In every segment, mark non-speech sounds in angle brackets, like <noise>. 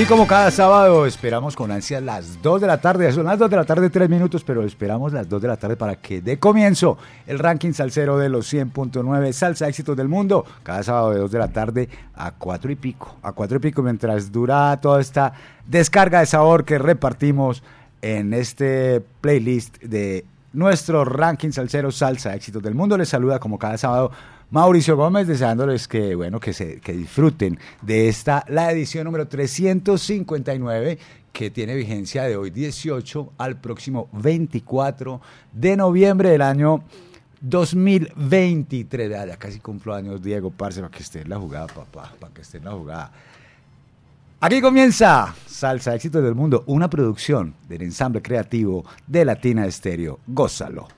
Y como cada sábado esperamos con ansia las 2 de la tarde, son las 2 de la tarde 3 minutos, pero esperamos las 2 de la tarde para que dé comienzo el ranking salsero de los 100.9 salsa éxitos del mundo, cada sábado de 2 de la tarde a 4 y pico, a 4 y pico mientras dura toda esta descarga de sabor que repartimos en este playlist de nuestro ranking salsero salsa éxitos del mundo. Les saluda como cada sábado Mauricio Gómez, deseándoles que, bueno, que, se, que disfruten de esta, la edición número 359 que tiene vigencia de hoy 18 al próximo 24 de noviembre del año 2023. Ya, casi cumplo años, Diego, parce, para que esté en la jugada, papá, para que esté en la jugada. Aquí comienza Salsa Éxitos del Mundo, una producción del ensamble creativo de Latina Estéreo. Gózalo.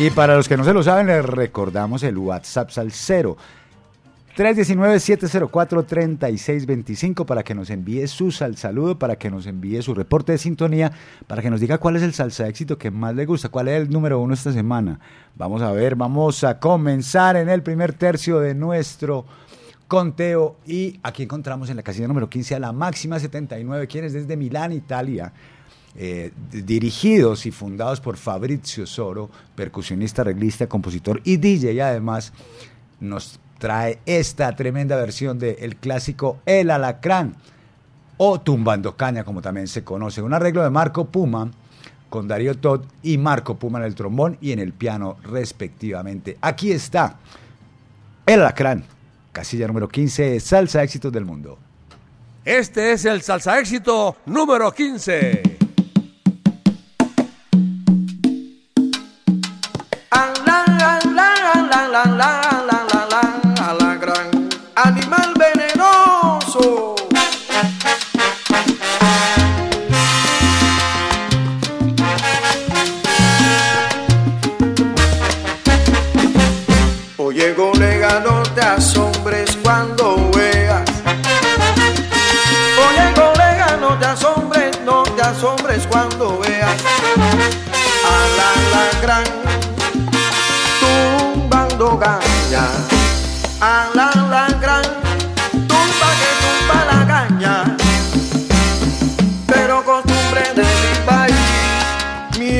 Y para los que no se lo saben, les recordamos el WhatsApp Salcero. 319-704-3625 para que nos envíe su sal saludo, para que nos envíe su reporte de sintonía, para que nos diga cuál es el salsa éxito que más le gusta, cuál es el número uno esta semana. Vamos a ver, vamos a comenzar en el primer tercio de nuestro conteo y aquí encontramos en la casilla número 15 a la máxima 79, quienes desde Milán, Italia eh, dirigidos y fundados por Fabrizio Soro, percusionista, arreglista, compositor y DJ, y además nos trae esta tremenda versión del clásico El Alacrán o Tumbando Caña, como también se conoce, un arreglo de Marco Puma con Darío Todd y Marco Puma en el trombón y en el piano respectivamente. Aquí está El Alacrán, casilla número 15, Salsa Éxitos del Mundo. Este es el Salsa Éxito número 15. La la a la gran tumba que tumba la caña, pero costumbre de mi país, mi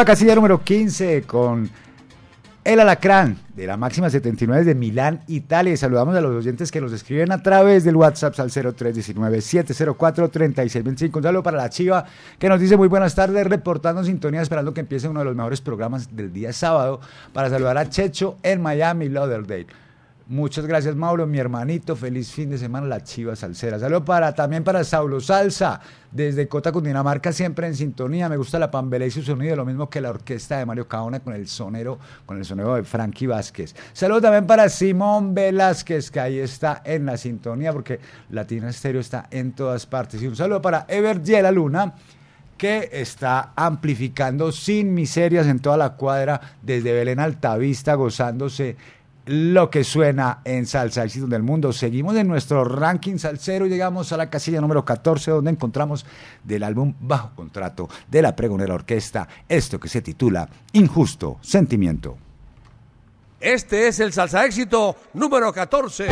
la casilla número 15 con El Alacrán de la máxima 79 de Milán, Italia. Saludamos a los oyentes que nos escriben a través del WhatsApp al 0319-704-3625. Un saludo para la Chiva que nos dice muy buenas tardes, reportando sintonía, esperando que empiece uno de los mejores programas del día sábado para saludar a Checho en Miami, Lauderdale. Muchas gracias, Mauro, mi hermanito. Feliz fin de semana, la Chiva Salsera. Saludo para, también para Saulo Salsa, desde Cota, Cundinamarca, siempre en sintonía. Me gusta la pambelé y su sonido, lo mismo que la orquesta de Mario Caona con el sonero, con el sonero de Frankie Vázquez. Saludo también para Simón Velázquez, que ahí está en la sintonía, porque Latina Estéreo está en todas partes. Y un saludo para Ever la Luna que está amplificando sin miserias en toda la cuadra desde Belén Altavista, gozándose lo que suena en salsa éxito del mundo. Seguimos en nuestro ranking salsero y llegamos a la casilla número 14 donde encontramos del álbum Bajo Contrato de la Pregonera Orquesta esto que se titula Injusto Sentimiento. Este es el salsa éxito número 14.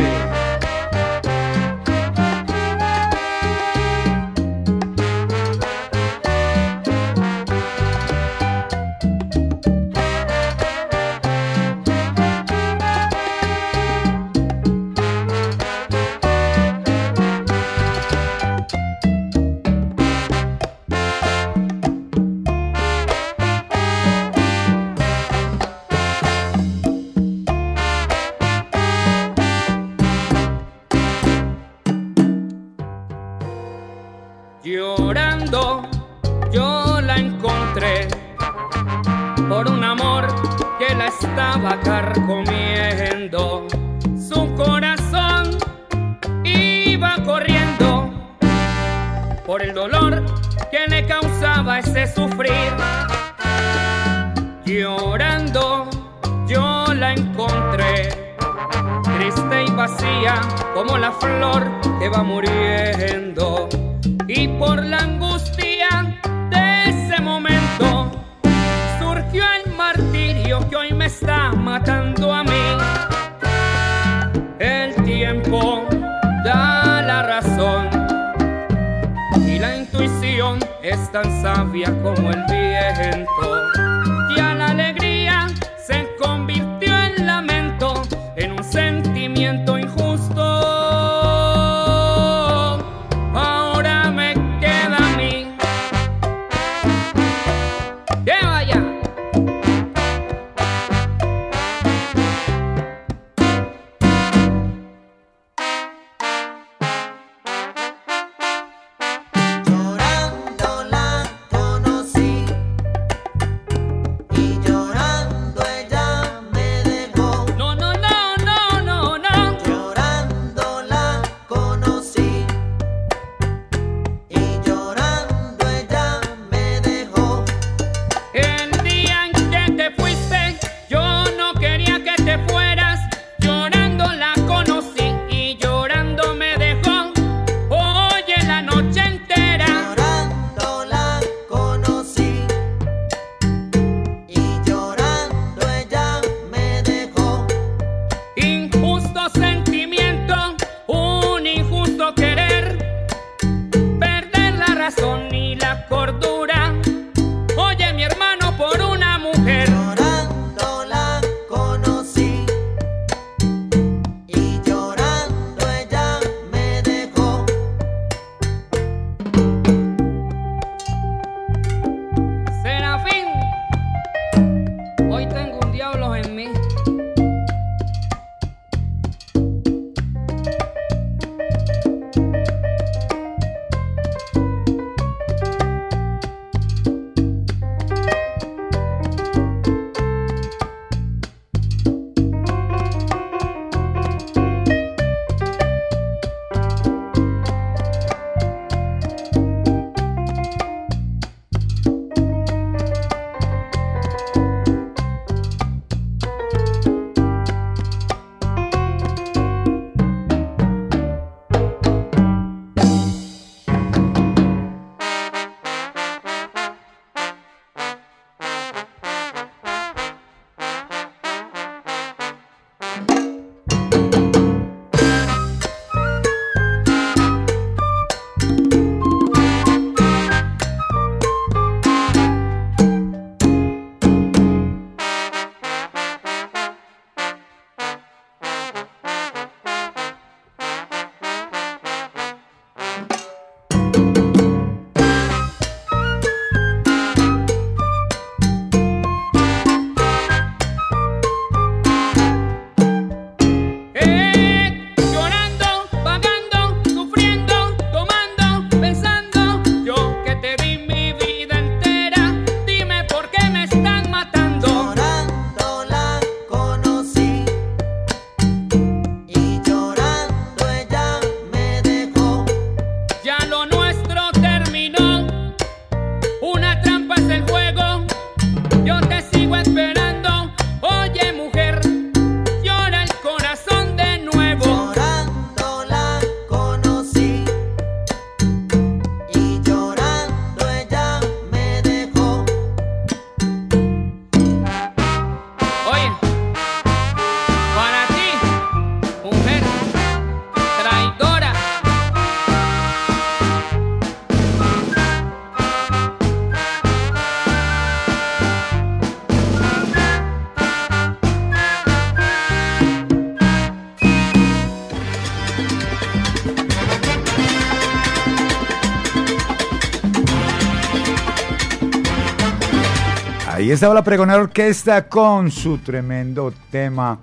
Estaba la pregonera orquesta con su tremendo tema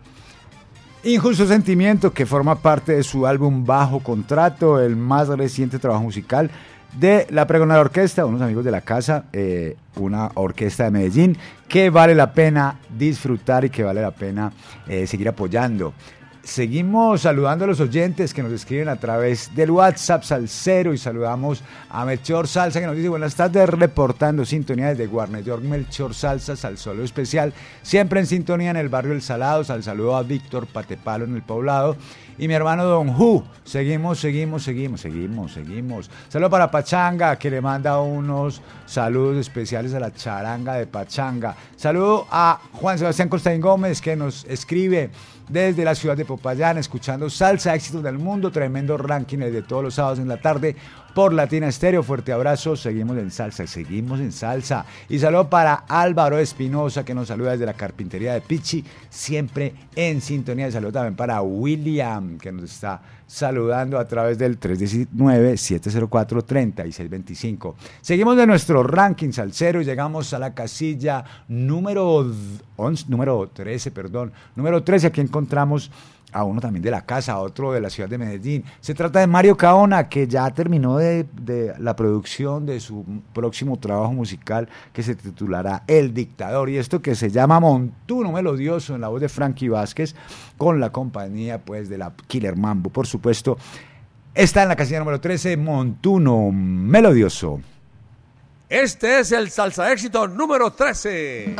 Injusto Sentimiento, que forma parte de su álbum Bajo Contrato, el más reciente trabajo musical de la pregonera orquesta, unos amigos de la casa, eh, una orquesta de Medellín, que vale la pena disfrutar y que vale la pena eh, seguir apoyando. Seguimos saludando a los oyentes que nos escriben a través del WhatsApp Salcero y saludamos a Melchor Salsa que nos dice buenas tardes reportando sintonía desde Guarne York. Melchor Salsa, solo Especial, siempre en sintonía en el barrio El Salado, sal saludo a Víctor Patepalo en el poblado y mi hermano Don Ju. Seguimos, seguimos, seguimos, seguimos, seguimos. Saludo para Pachanga, que le manda unos saludos especiales a la charanga de Pachanga. Saludo a Juan Sebastián Costaín Gómez, que nos escribe desde la ciudad de Popayán, escuchando Salsa Éxitos del Mundo, tremendo ranking de todos los sábados en la tarde por Latina Estéreo. Fuerte abrazo, seguimos en salsa, seguimos en salsa. Y saludo para Álvaro Espinosa, que nos saluda desde la carpintería de Pichi, siempre en sintonía. Y saludo también para William, que nos está saludando a través del 319-704-3625. Seguimos de nuestro ranking salsero y llegamos a la casilla número, 11, número 13, perdón, número 13. Aquí encontramos a uno también de la casa, a otro de la ciudad de Medellín. Se trata de Mario Caona, que ya terminó de, la producción de su próximo trabajo musical que se titulará El Dictador. Y esto que se llama Montuno Melodioso en la voz de Frankie Vázquez, con la compañía pues de la Killer Mambo, por supuesto. Está en la casilla número 13, Montuno Melodioso. Este es el salsa éxito número 13.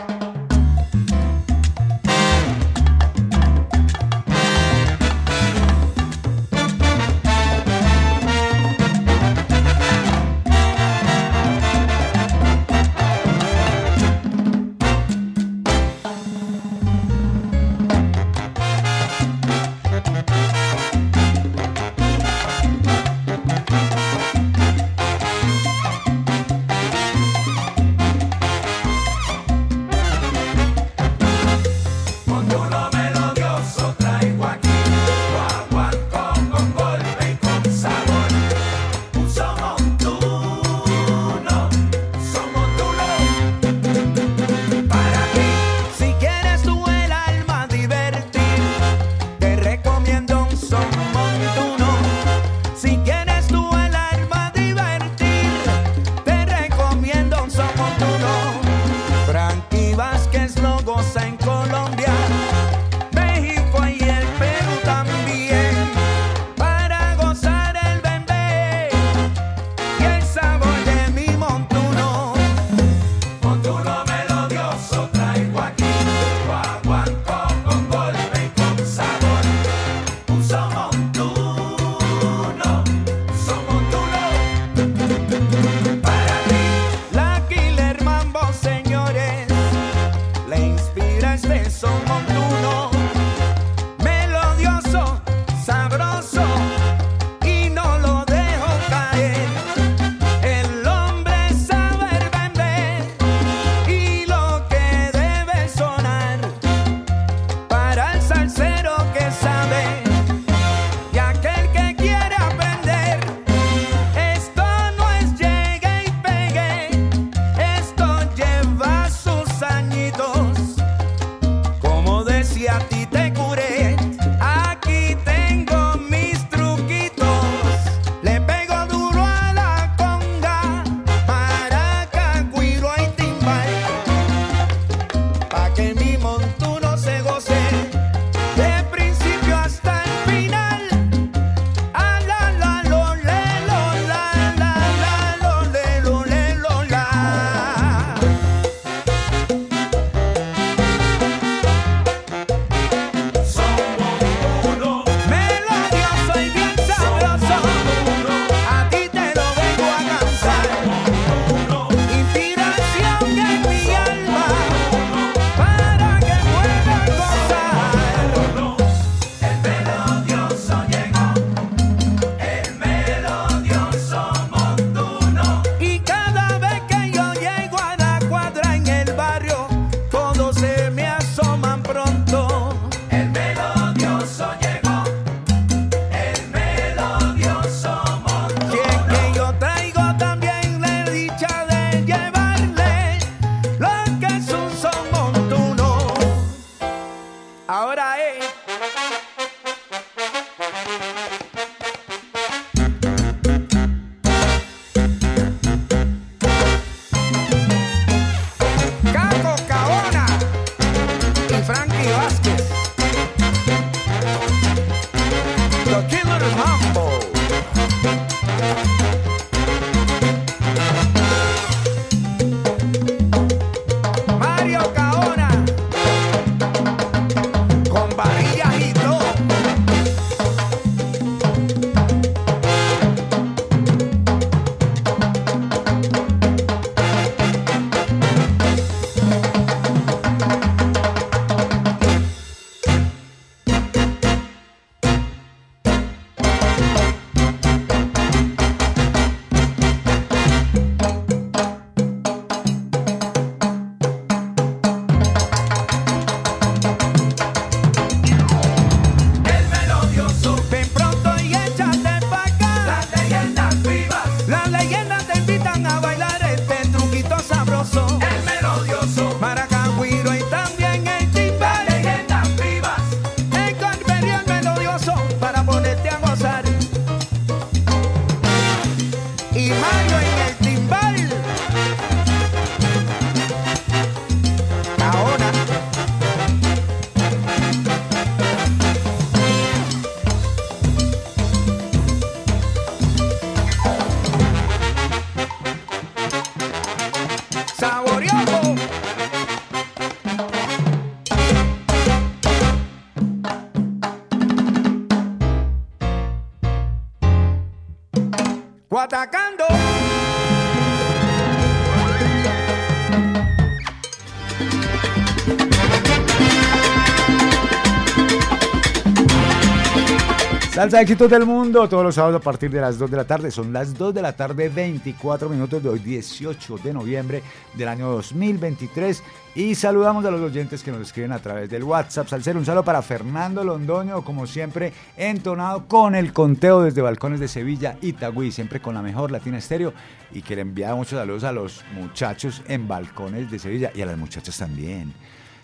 Salsa éxitos del mundo, todos los sábados a partir de las 2 de la tarde. Son las 2 de la tarde, 24 minutos de hoy, 18 de noviembre del año 2023. Y saludamos a los oyentes que nos escriben a través del WhatsApp. Salcero, un saludo para Fernando Londoño, como siempre, entonado con el conteo desde Balcones de Sevilla, Itagüí, siempre con la mejor Latina Estéreo. Y que le envía muchos saludos a los muchachos en Balcones de Sevilla y a las muchachas también.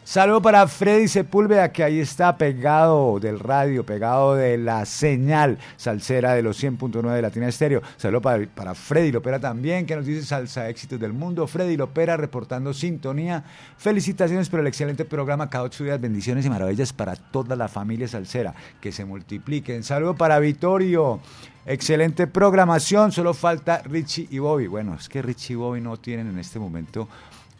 Saludo para Freddy Sepúlveda, que ahí está pegado del radio, pegado de la señal salsera de los 100.9 de Latina Estéreo. Saludo para, para Freddy Lopera también, que nos dice salsa éxitos del mundo. Freddy Lopera reportando sintonía. Felicitaciones por el excelente programa. Cada ocho días, bendiciones y maravillas para toda la familia salsera. Que se multipliquen. Saludo para Vittorio. Excelente programación, solo falta Richie y Bobby. Bueno, es que Richie y Bobby no tienen en este momento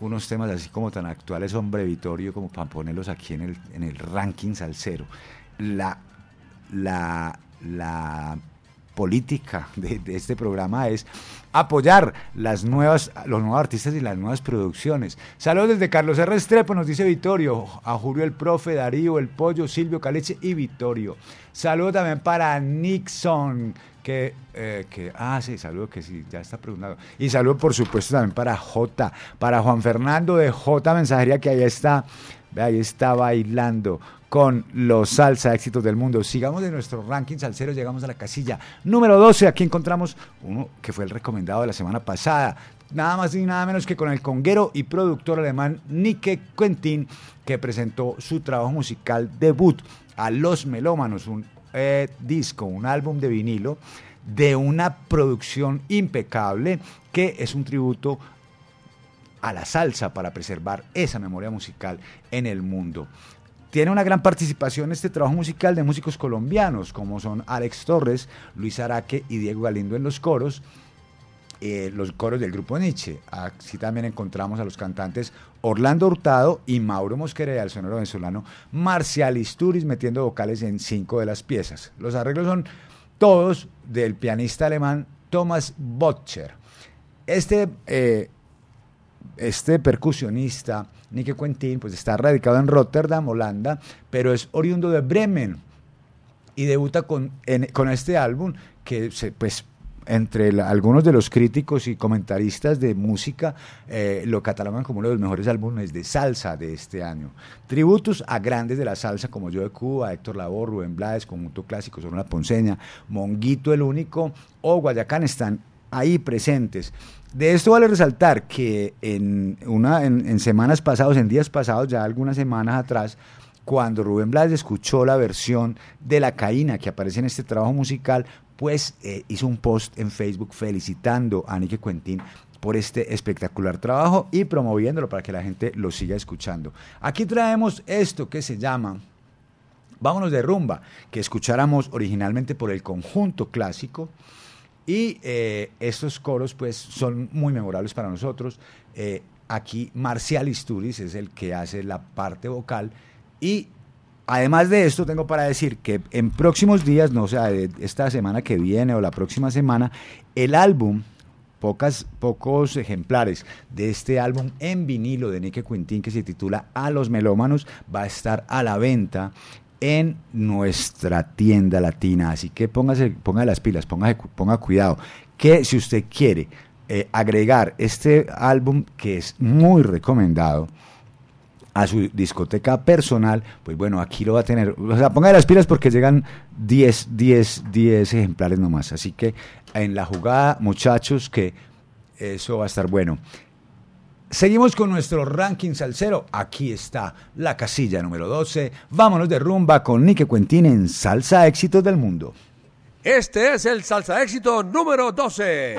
unos temas así como tan actuales, hombre Vitorio, como para ponerlos aquí en el, en el ranking salsero. La, la, la política de, este programa es apoyar las nuevas, los nuevos artistas y las nuevas producciones. Saludos desde Carlos R. Estrepo, nos dice Vitorio, a Julio el Profe, Darío el Pollo, Silvio Caleche y Vitorio. Saludos también para Nixon, que, eh, que, ah, sí, saludo que sí, ya está preguntado. Y saludo, por supuesto, también para J, para Juan Fernando de J Mensajería, que ahí está, ahí está bailando con los salsa éxitos del mundo. Sigamos de nuestro ranking salsero, llegamos a la casilla número 12. Aquí encontramos uno que fue el recomendado de la semana pasada. Nada más y nada menos que con el conguero y productor alemán Nike Quentin, que presentó su trabajo musical debut a Los Melómanos, un eh, disco, un álbum de vinilo de una producción impecable que es un tributo a la salsa para preservar esa memoria musical en el mundo. Tiene una gran participación este trabajo musical de músicos colombianos como son Alex Torres, Luis Araque y Diego Galindo en los coros eh, los coros del grupo Nietzsche. Así también encontramos a los cantantes Orlando Hurtado y Mauro Mosquera, al sonero venezolano Marcial Isturiz, metiendo vocales en cinco de las piezas. Los arreglos son todos del pianista alemán Thomas Botcher. Este, eh, este percusionista, Nicky Quentin, pues está radicado en Rotterdam, Holanda, pero es oriundo de Bremen y debuta con, con este álbum que pues entre algunos de los críticos y comentaristas de música eh, lo catalogan como uno de los mejores álbumes de salsa de este año. Tributos a grandes de la salsa como Yo de Cuba, Héctor Labor, Rubén Blades, Conjunto Clásico, Sonora Ponceña, Monguito el Único o Guayacán están ahí presentes. De esto vale resaltar que en, una, en, semanas pasadas, en días pasados, ya algunas semanas atrás, cuando Rubén Blades escuchó la versión de La Caína que aparece en este trabajo musical, pues eh, hizo un post en Facebook felicitando a Nicky Quentin por este espectacular trabajo y promoviéndolo para que la gente lo siga escuchando. Aquí traemos esto que se llama Vámonos de rumba, que escucháramos originalmente por el conjunto clásico. Y eh, estos coros pues son muy memorables para nosotros. Eh, aquí Marcial Isturiz es el que hace la parte vocal y además de esto tengo para decir que en próximos días, no sé, esta semana que viene o la próxima semana, el álbum Pocas, pocos ejemplares de este álbum en vinilo de Nicky Quintín que se titula A los melómanos va a estar a la venta en nuestra tienda latina. Así que póngase, ponga las pilas, ponga, ponga cuidado. Que si usted quiere eh, agregar este álbum, que es muy recomendado, a su discoteca personal, pues bueno, aquí lo va a tener. O sea, ponga las pilas porque llegan 10, 10, 10 ejemplares nomás. Así que en la jugada, muchachos, que eso va a estar bueno. Seguimos con nuestro ranking salsero. Aquí está la casilla número 12. Vámonos de rumba con Nike Quentin en Salsa Éxitos del Mundo. Este es el Salsa Éxito número 12.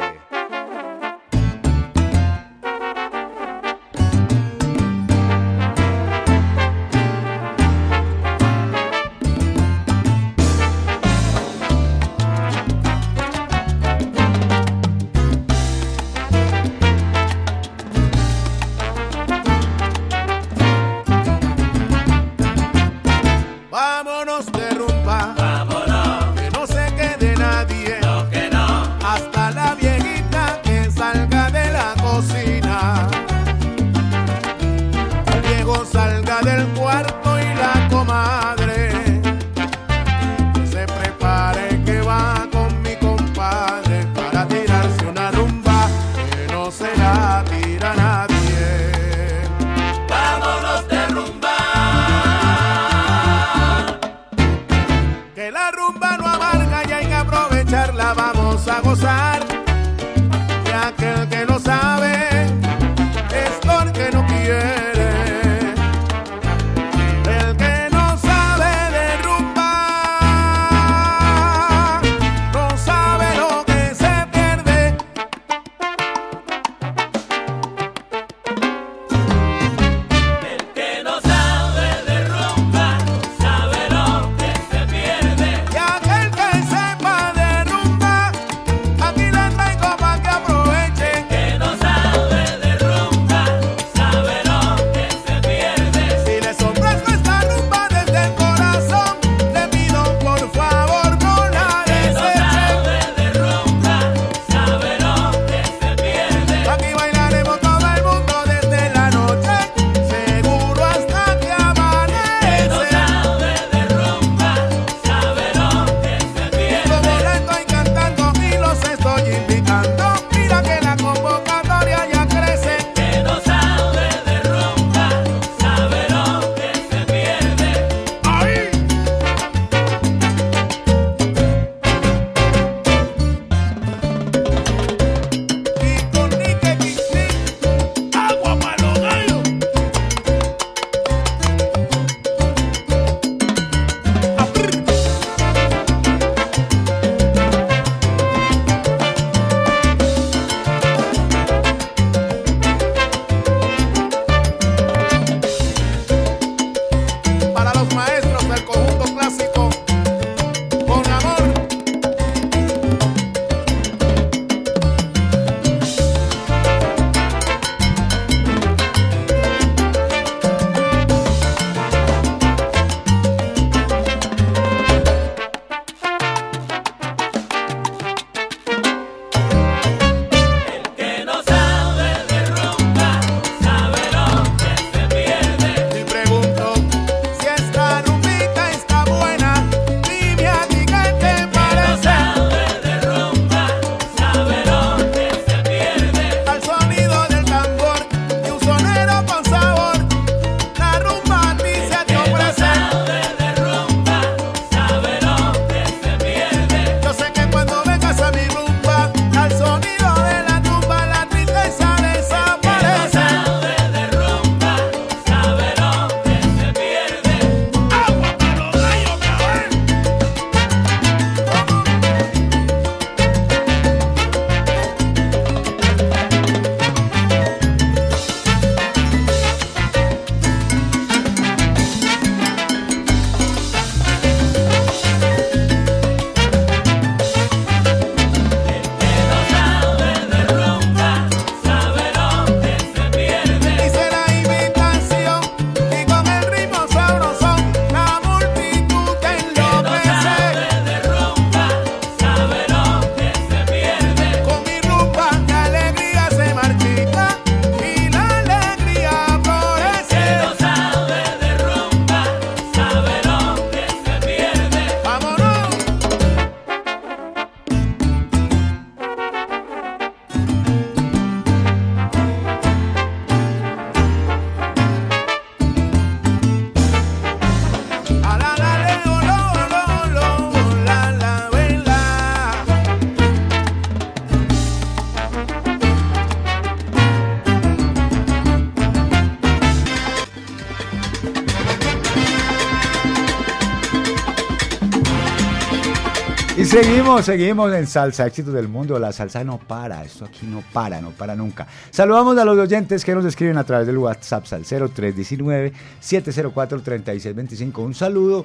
Seguimos, seguimos en Salsa Éxitos del Mundo. La salsa no para, esto aquí no para, no para nunca. Saludamos a los oyentes que nos escriben a través del WhatsApp Salcero 319-704-3625. Un saludo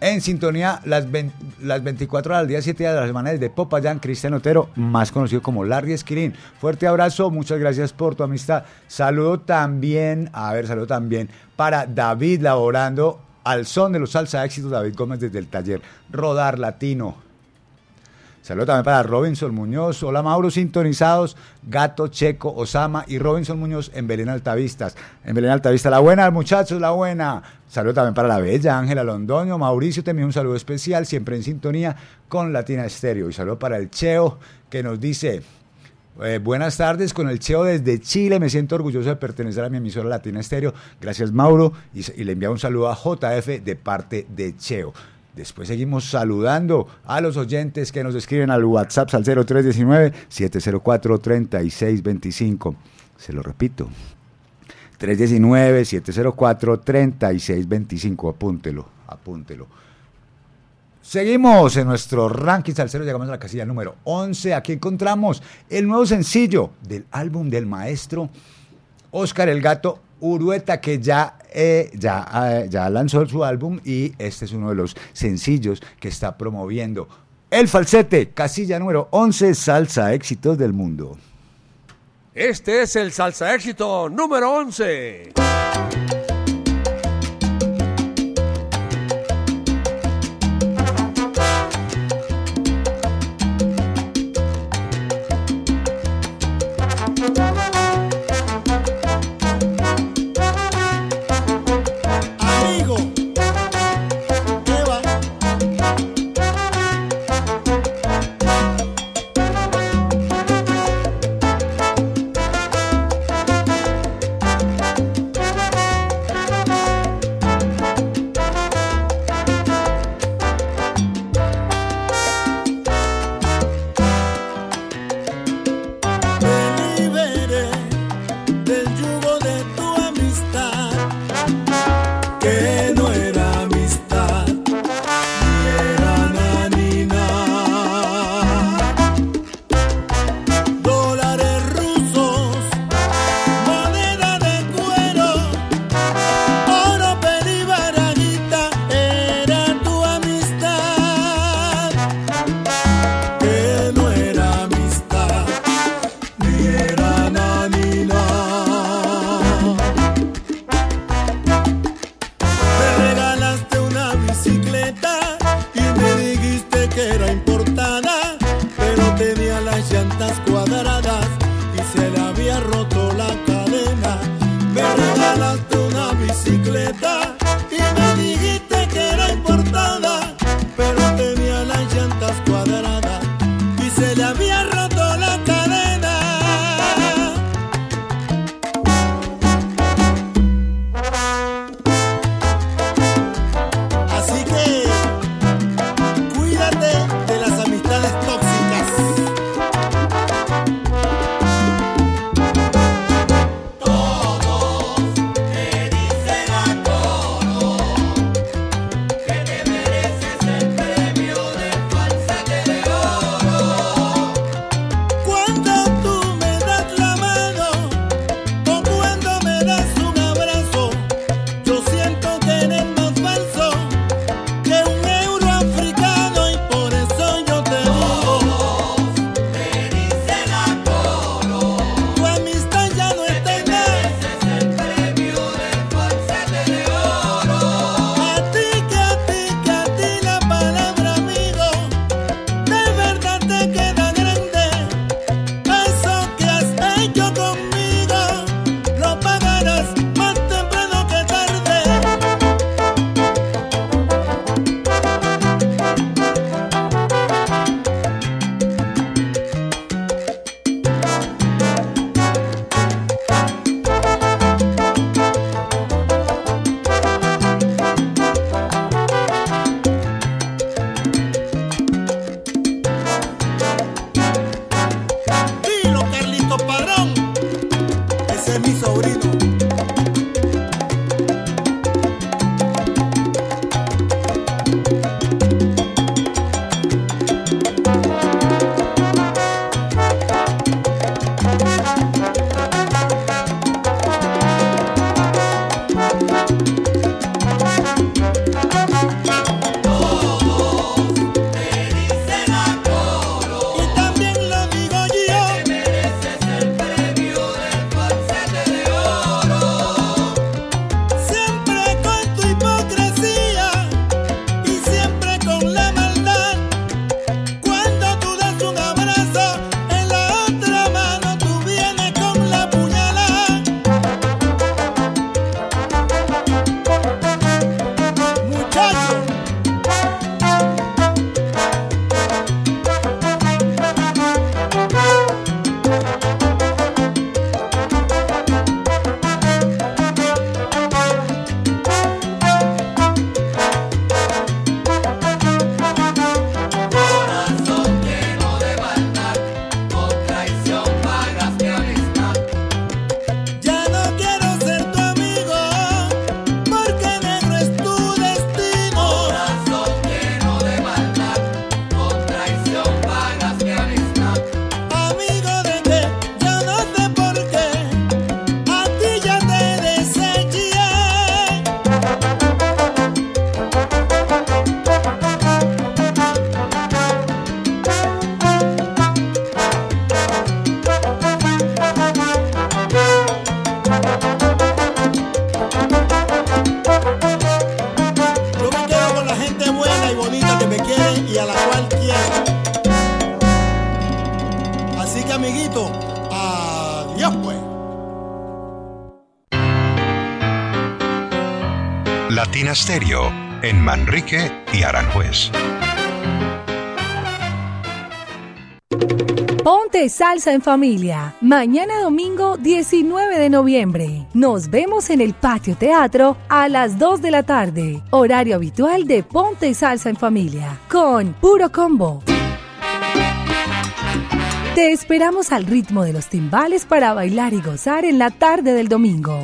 en sintonía las, las 24 horas al día, 7 días de la semana desde Popayán, Cristian Otero, más conocido como Larry Esquirín. Fuerte abrazo, muchas gracias por tu amistad. Saludo también, a ver, saludo también para David laborando al son de los salsa éxitos, David Gómez desde el taller Rodar Latino. Saludos también para Robinson Muñoz. Hola Mauro, sintonizados. Gato, Checo, Osama y Robinson Muñoz en Belén Altavistas. En Belén Altavista, la buena, muchachos, la buena. Saludos también para la bella Ángela Londoño. Mauricio, también un saludo especial, siempre en sintonía con Latina Estéreo. Y saludo para el Cheo, que nos dice, eh, buenas tardes con el Cheo desde Chile. Me siento orgulloso de pertenecer a mi emisora Latina Estéreo. Gracias, Mauro. Y, y le envía un saludo a JF de parte de Cheo. Después seguimos saludando a los oyentes que nos escriben al WhatsApp al 0319-704-3625. Se lo repito. 319-704-3625. Apúntelo, apúntelo. Seguimos en nuestro ranking salsero, llegamos a la casilla número 11. Aquí encontramos el nuevo sencillo del álbum del maestro Oscar el Gato Urueta, que ya, eh, ya, eh, ya lanzó su álbum y este es uno de los sencillos que está promoviendo. El falsete, casilla número 11, salsa éxitos del mundo. Este es el salsa éxito número 11. En Manrique y Aranjuez. Ponte salsa en familia. Mañana domingo 19 de noviembre. Nos vemos en el patio teatro a las 2 de la tarde. Horario habitual de Ponte salsa en familia. Con puro combo. Te esperamos al ritmo de los timbales para bailar y gozar en la tarde del domingo.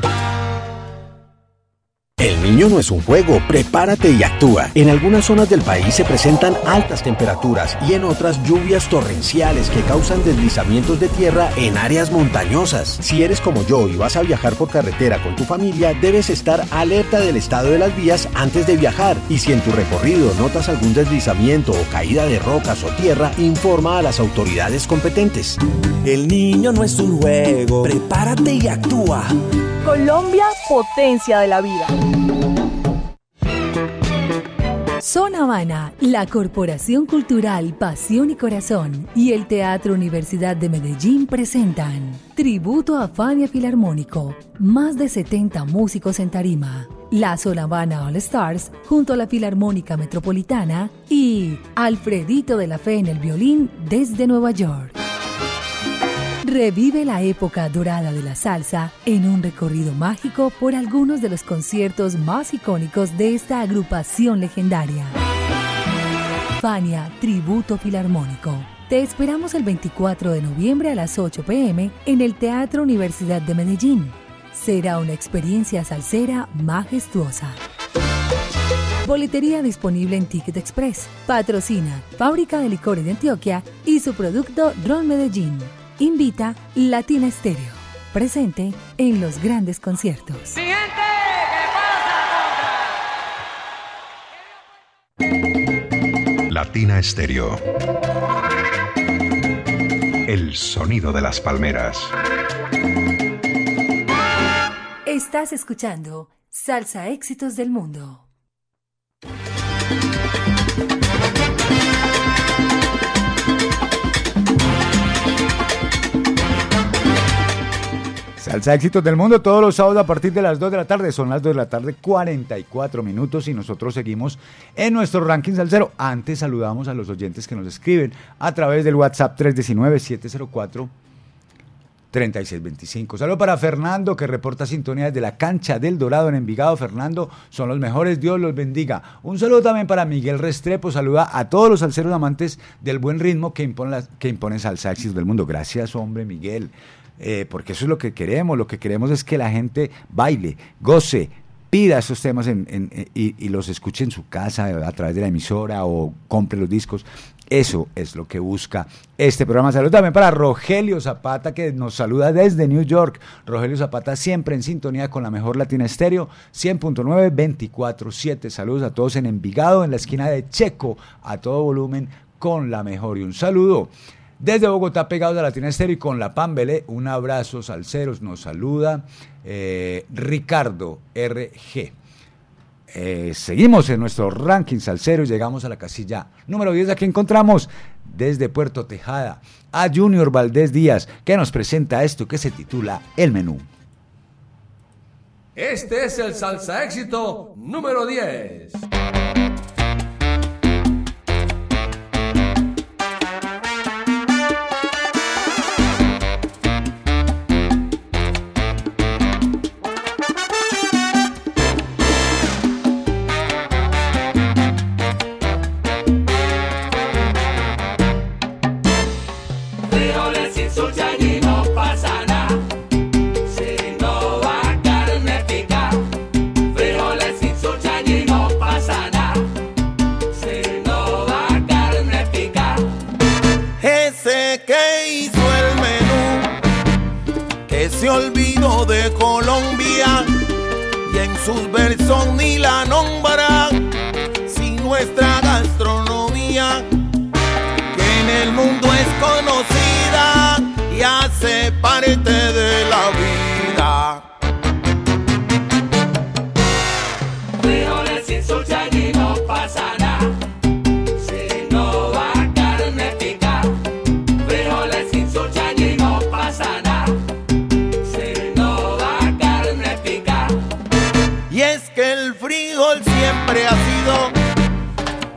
niño no es un juego, prepárate y actúa. En algunas zonas del país se presentan altas temperaturas y en otras lluvias torrenciales que causan deslizamientos de tierra en áreas montañosas. Si eres como yo y vas a viajar por carretera con tu familia, debes estar alerta del estado de las vías antes de viajar. Y si en tu recorrido notas algún deslizamiento o caída de rocas o tierra, informa a las autoridades competentes. El niño no es un juego, prepárate y actúa. Colombia, potencia de la vida. Son Habana, la Corporación Cultural Pasión y Corazón y el Teatro Universidad de Medellín presentan Tributo a Fania Filarmónico, más de 70 músicos en tarima. La Habana All Stars junto a la Filarmónica Metropolitana y Alfredito de la Fe en el violín desde Nueva York. Revive la época dorada de la salsa en un recorrido mágico por algunos de los conciertos más icónicos de esta agrupación legendaria. Fania Tributo Filarmónico. Te esperamos el 24 de noviembre a las 8 pm en el Teatro Universidad de Medellín. Será una experiencia salsera majestuosa. Boletería disponible en Ticket Express. Patrocina Fábrica de Licores de Antioquia y su producto Ron Medellín invita Latina Estéreo, presente en los grandes conciertos. Latina Estéreo. El sonido de las palmeras. Estás escuchando Salsa Éxitos del Mundo. Salsa Éxitos del Mundo todos los sábados a partir de las 2 de la tarde. Son las 2 de la tarde, 44 minutos y nosotros seguimos en nuestro ranking salsero. Antes saludamos a los oyentes que nos escriben a través del WhatsApp 319-704-3625. Saludo para Fernando que reporta sintonía desde la cancha del Dorado en Envigado. Fernando, son los mejores, Dios los bendiga. Un saludo también para Miguel Restrepo, saluda a todos los salseros amantes del buen ritmo que impone, la, que del Mundo. Gracias, hombre, Miguel. Eh, porque eso es lo que queremos, lo que queremos es que la gente baile, goce, pida esos temas y, los escuche en su casa a través de la emisora o compre los discos. Eso es lo que busca este programa. Salud también para Rogelio Zapata, que nos saluda desde New York. Rogelio Zapata siempre en sintonía con la mejor Latina Estéreo, 100.9, 24.7. Saludos a todos en Envigado, en la esquina de Checo, a todo volumen con la mejor. Y un saludo desde Bogotá, pegados a Latina Estéreo y con la Pambele, un abrazo, salseros, nos saluda eh, Ricardo RG. Eh, seguimos en nuestro ranking salsero y llegamos a la casilla número 10. Aquí encontramos desde Puerto Tejada a Junior Valdés Díaz, que nos presenta esto que se titula El Menú. Este es el salsa éxito número 10. Sus versos ni la nombra, si nuestra gastronomía, que en el mundo es conocida y hace parte de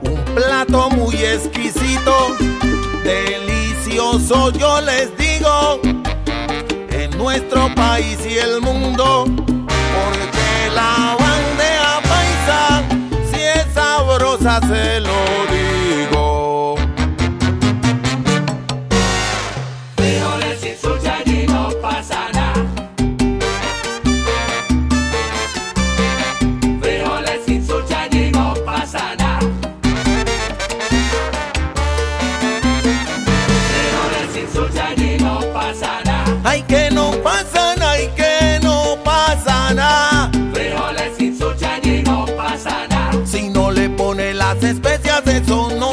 un plato muy exquisito, delicioso yo les digo, en nuestro país y el mundo, porque la bandeja paisa, si es sabrosa se lo especias, eso no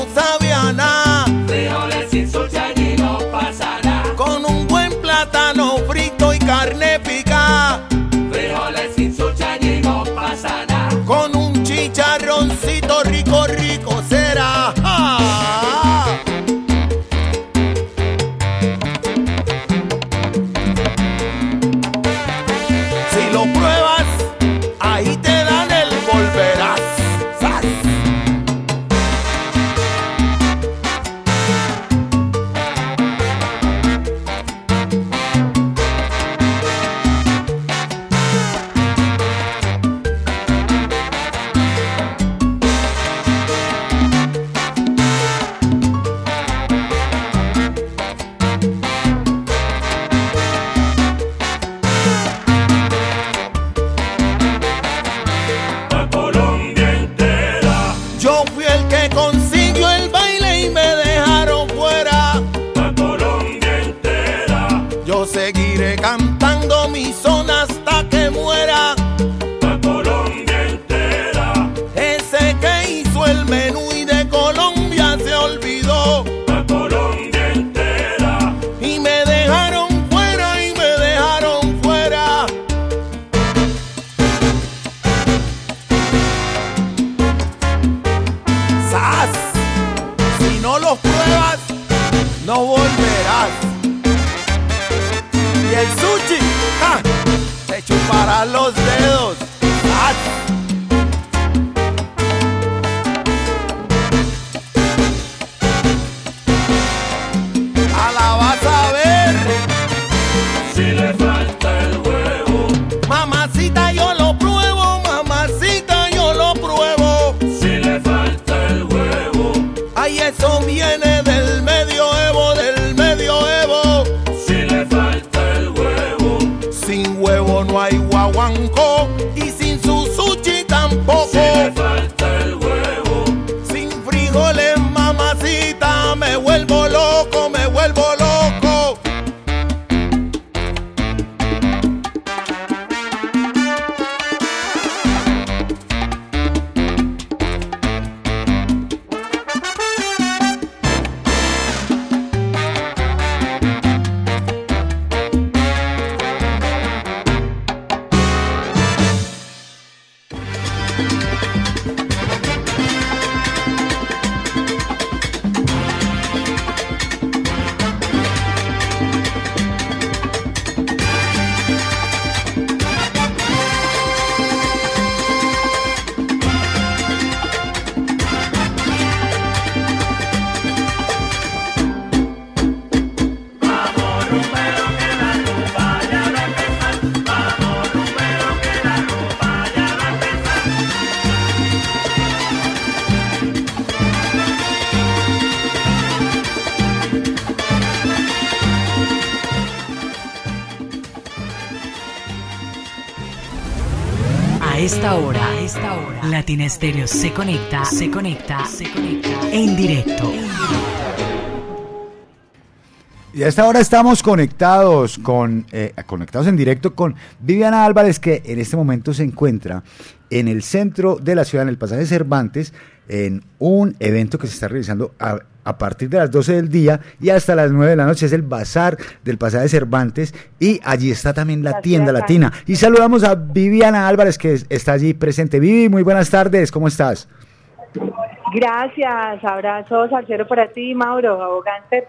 Estéreo se conecta, se conecta, se conecta en directo. Y a esta hora estamos conectados con eh, conectados en directo con Viviana Álvarez, que en este momento se encuentra en el centro de la ciudad, en el pasaje Cervantes, en un evento que se está realizando a, a partir de las 12 del día y hasta las 9 de la noche. Es el bazar del pasaje Cervantes y allí está también la, La tienda latina. Y saludamos a Viviana Álvarez, que es- está allí presente. Vivi, muy buenas tardes, ¿cómo estás? Gracias, abrazos salsero para ti, Mauro, abogante.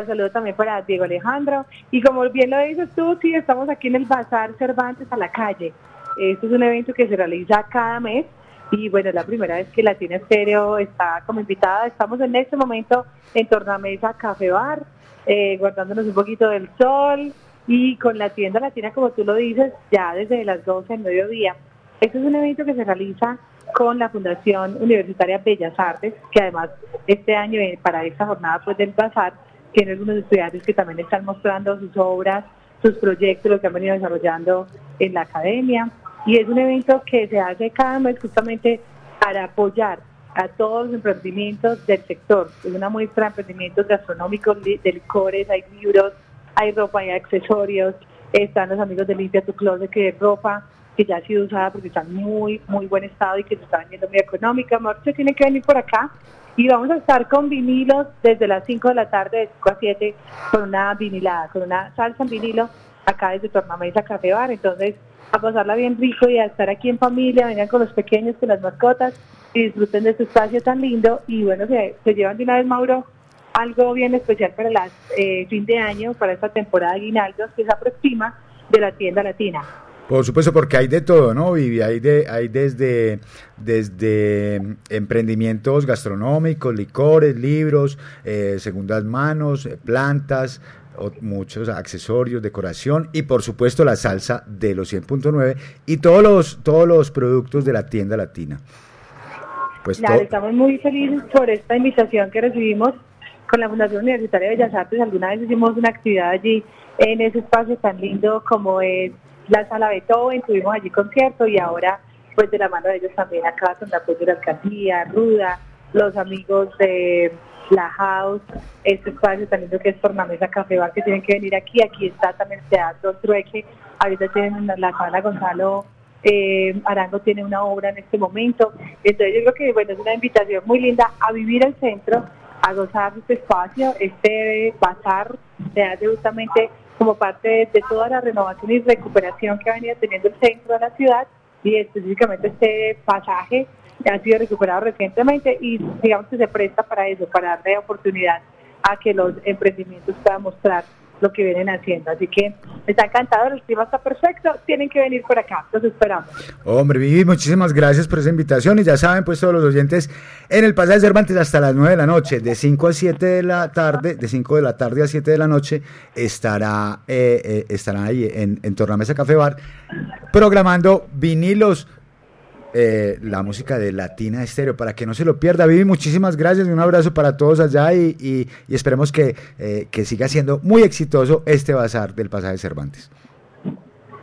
Un saludo también para Diego Alejandro. Y como bien lo dices tú, sí, estamos aquí en el Bazar Cervantes a la calle. Este es un evento que se realiza cada mes Y bueno, la primera vez que Latina Estéreo está como invitada. Estamos en este momento en Tornamesa Café Bar, eh, guardándonos un poquito del sol y con la tienda latina, como tú lo dices, ya desde las 12 del mediodía. Este es un evento que se realiza con la Fundación Universitaria Bellas Artes, que además este año eh, para esta jornada pues del Bazar tiene algunos estudiantes que también están mostrando sus obras, sus proyectos, lo que han venido desarrollando en la academia. Y es un evento que se hace cada mes justamente para apoyar a todos los emprendimientos del sector. Es una muestra de emprendimientos gastronómicos, de licores, hay libros, hay ropa, hay accesorios, están los amigos de Limpia Tu Closet, que es ropa que ya ha sido usada porque está en muy, muy buen estado y que se está vendiendo muy económica. Marcho tiene que venir por acá y vamos a estar con vinilos desde las 5 de la tarde, de 5 a 7, con una vinilada, con una salsa en vinilo, acá desde Tornamesa Café Bar. Entonces, a pasarla bien rico y a estar aquí en familia, vengan con los pequeños, con las mascotas y disfruten de este espacio tan lindo. Y bueno, se, llevan de una vez, Mauro, algo bien especial para el eh, fin de año, para esta temporada de guinaldos que se aproxima de la tienda latina. Por supuesto, porque hay de todo, ¿no, Vivi? Hay, de, hay desde, desde emprendimientos gastronómicos, licores, libros, eh, segundas manos, eh, muchos accesorios, decoración y por supuesto la salsa de los 100.9 y todos los, todos los productos de la tienda latina. Pues claro, estamos muy felices por esta invitación que recibimos con la Fundación Universitaria de Bellas Artes. Alguna vez hicimos una actividad allí en ese espacio tan lindo como es la sala Beethoven, tuvimos allí concierto y ahora pues de la mano de ellos también acá con la apoyo de la alcaldía, Ruda, los amigos de la House, este espacio tan lindo que es Tornamesa Café Bar, que tienen que venir aquí. Aquí está también el Teatro Trueque. Ahorita tienen la sala Gonzalo eh, Arango tiene una obra en este momento. Entonces yo creo que bueno es una invitación muy linda a vivir el centro, a gozar de este espacio, este bazar se hace justamente como parte de, toda la renovación y recuperación que ha venido teniendo el centro de la ciudad y específicamente este pasaje ha sido recuperado recientemente y digamos que se presta para eso, para darle oportunidad a que los emprendimientos puedan mostrar lo que vienen haciendo. Así que está encantado, el clima está perfecto, tienen que venir por acá, los esperamos. Hombre, Vivi, muchísimas gracias por esa invitación y ya saben, pues todos los oyentes, en el Pasaje Cervantes hasta las 9 de la noche, de 5 a 7 de la tarde, de 5 de la tarde a 7 de la noche, estará, eh, eh, estarán ahí en, en Tornamesa Café Bar programando vinilos eh, la música de Latina Estéreo, para que no se lo pierda. Vivi, muchísimas gracias y un abrazo para todos allá y, esperemos que, eh, que, siga siendo muy exitoso este bazar del pasaje Cervantes.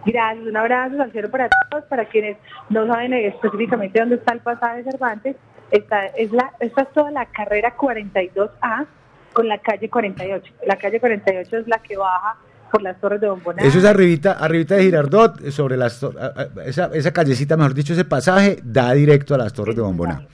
Gracias, un abrazo sincero para todos, para quienes no saben específicamente dónde está el pasaje Cervantes. Esta es, la, esta es toda la carrera 42A con la calle 48. La calle 48 es la que baja por las torres de Bomboná. Eso es arribita, arribita de Girardot, sobre las esa, esa callecita, mejor dicho, ese pasaje da directo a las torres de Bomboná.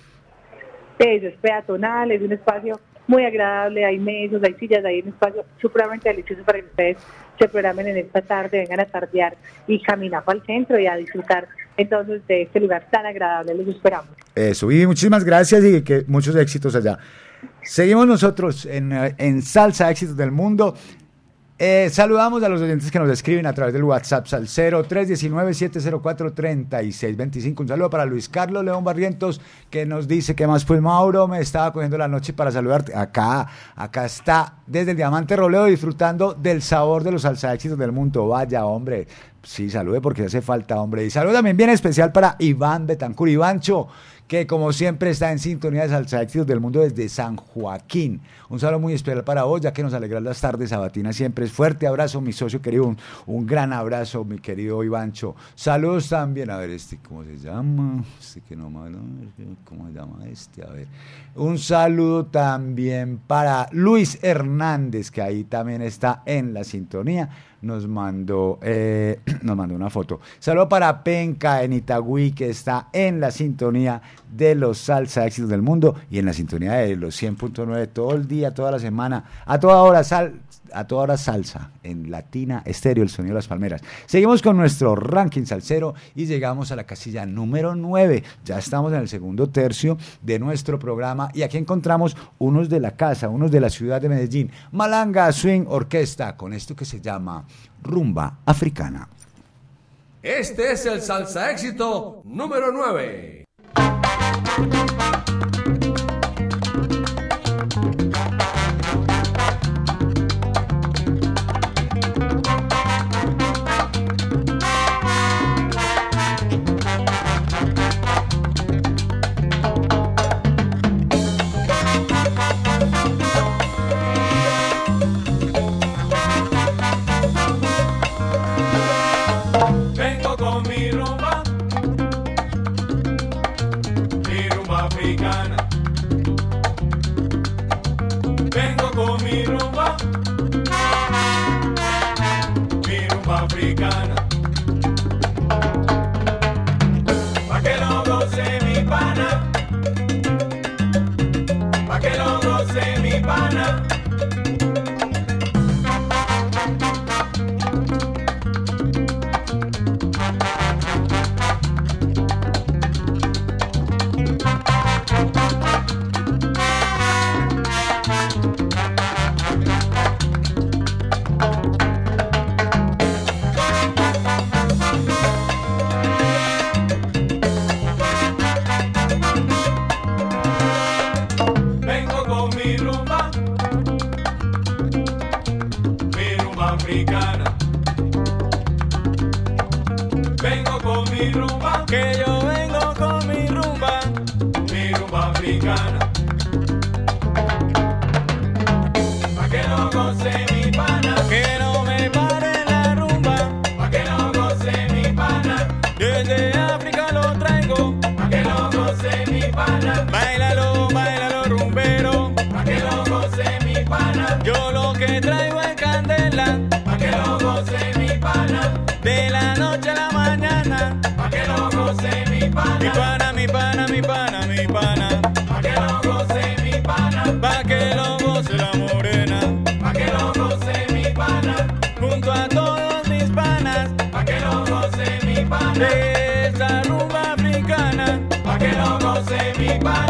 Eso es peatonal, es un espacio muy agradable, hay mesas, hay sillas, hay un espacio supremamente delicioso para que ustedes se programen en esta tarde, vengan a tardear y caminar para el centro y a disfrutar entonces de este lugar tan agradable, los esperamos. Eso, y muchísimas gracias y que muchos éxitos allá. Seguimos nosotros en, en Salsa Éxitos del Mundo. Eh, saludamos a los oyentes que nos escriben a través del WhatsApp al 0319-704-3625. Un saludo para Luis Carlos León Barrientos que nos dice que más pues Mauro me estaba cogiendo la noche para saludarte. Acá, acá está desde el Diamante Robledo disfrutando del sabor de los salsa éxitos del mundo. Vaya, hombre. Sí, salude porque hace falta, hombre. Y saludo también bien especial para Iván Betancur. Ivancho, que como siempre está en sintonía de Salsa Éxitos del Mundo desde San Joaquín. Un saludo muy especial para vos, ya que nos alegran las tardes sabatinas siempre. Es fuerte abrazo, mi socio querido, un, gran abrazo, mi querido Ivancho. Saludos también, a ver, este, ¿cómo se llama? Este que no ¿cómo se llama este? A ver. Un saludo también para Luis Hernández, que ahí también está en la sintonía nos mandó, eh, <clears throat> nos mandó una foto. Saludo para Penca en Itagüí, que está en la sintonía de los salsa éxitos del mundo y en la sintonía de los 100.9 todo el día, toda la semana, a toda hora sal, a toda hora salsa en Latina Estéreo, el sonido de las palmeras. Seguimos con nuestro ranking salsero y llegamos a la casilla número 9. Ya estamos en el segundo tercio de nuestro programa y aquí encontramos unos de la casa, unos de la ciudad de Medellín, Malanga Swing Orquesta, con esto que se llama Rumba Africana. Este es el salsa éxito número 9.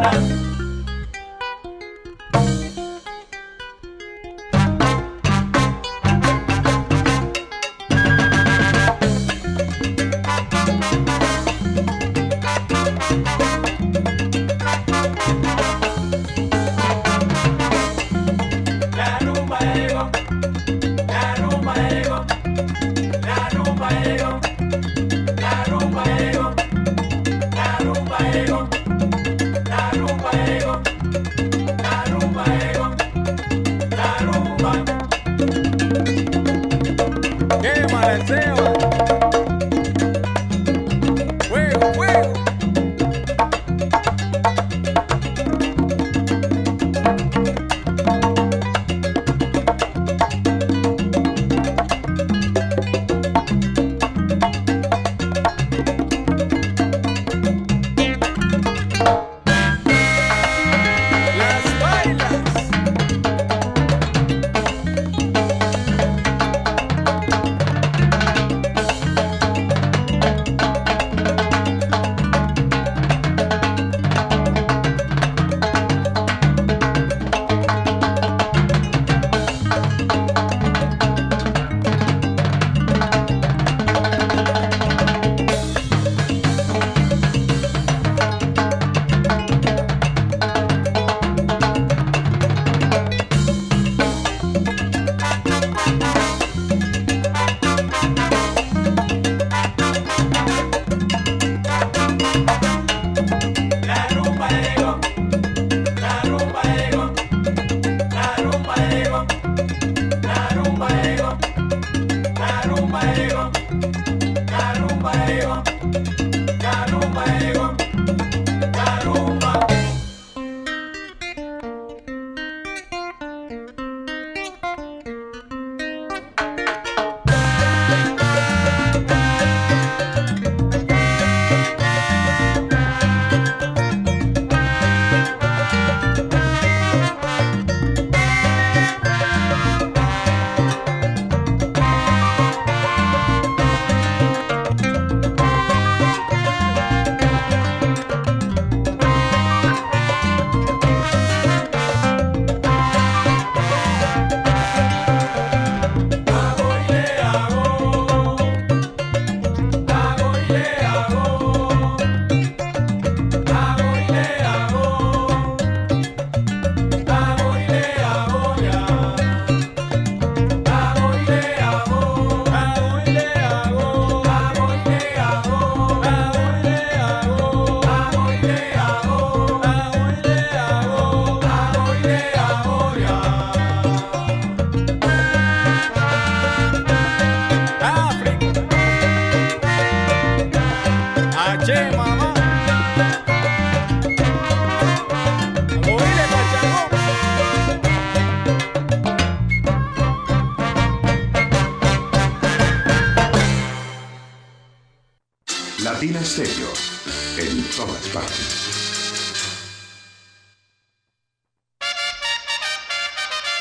아! Deseo.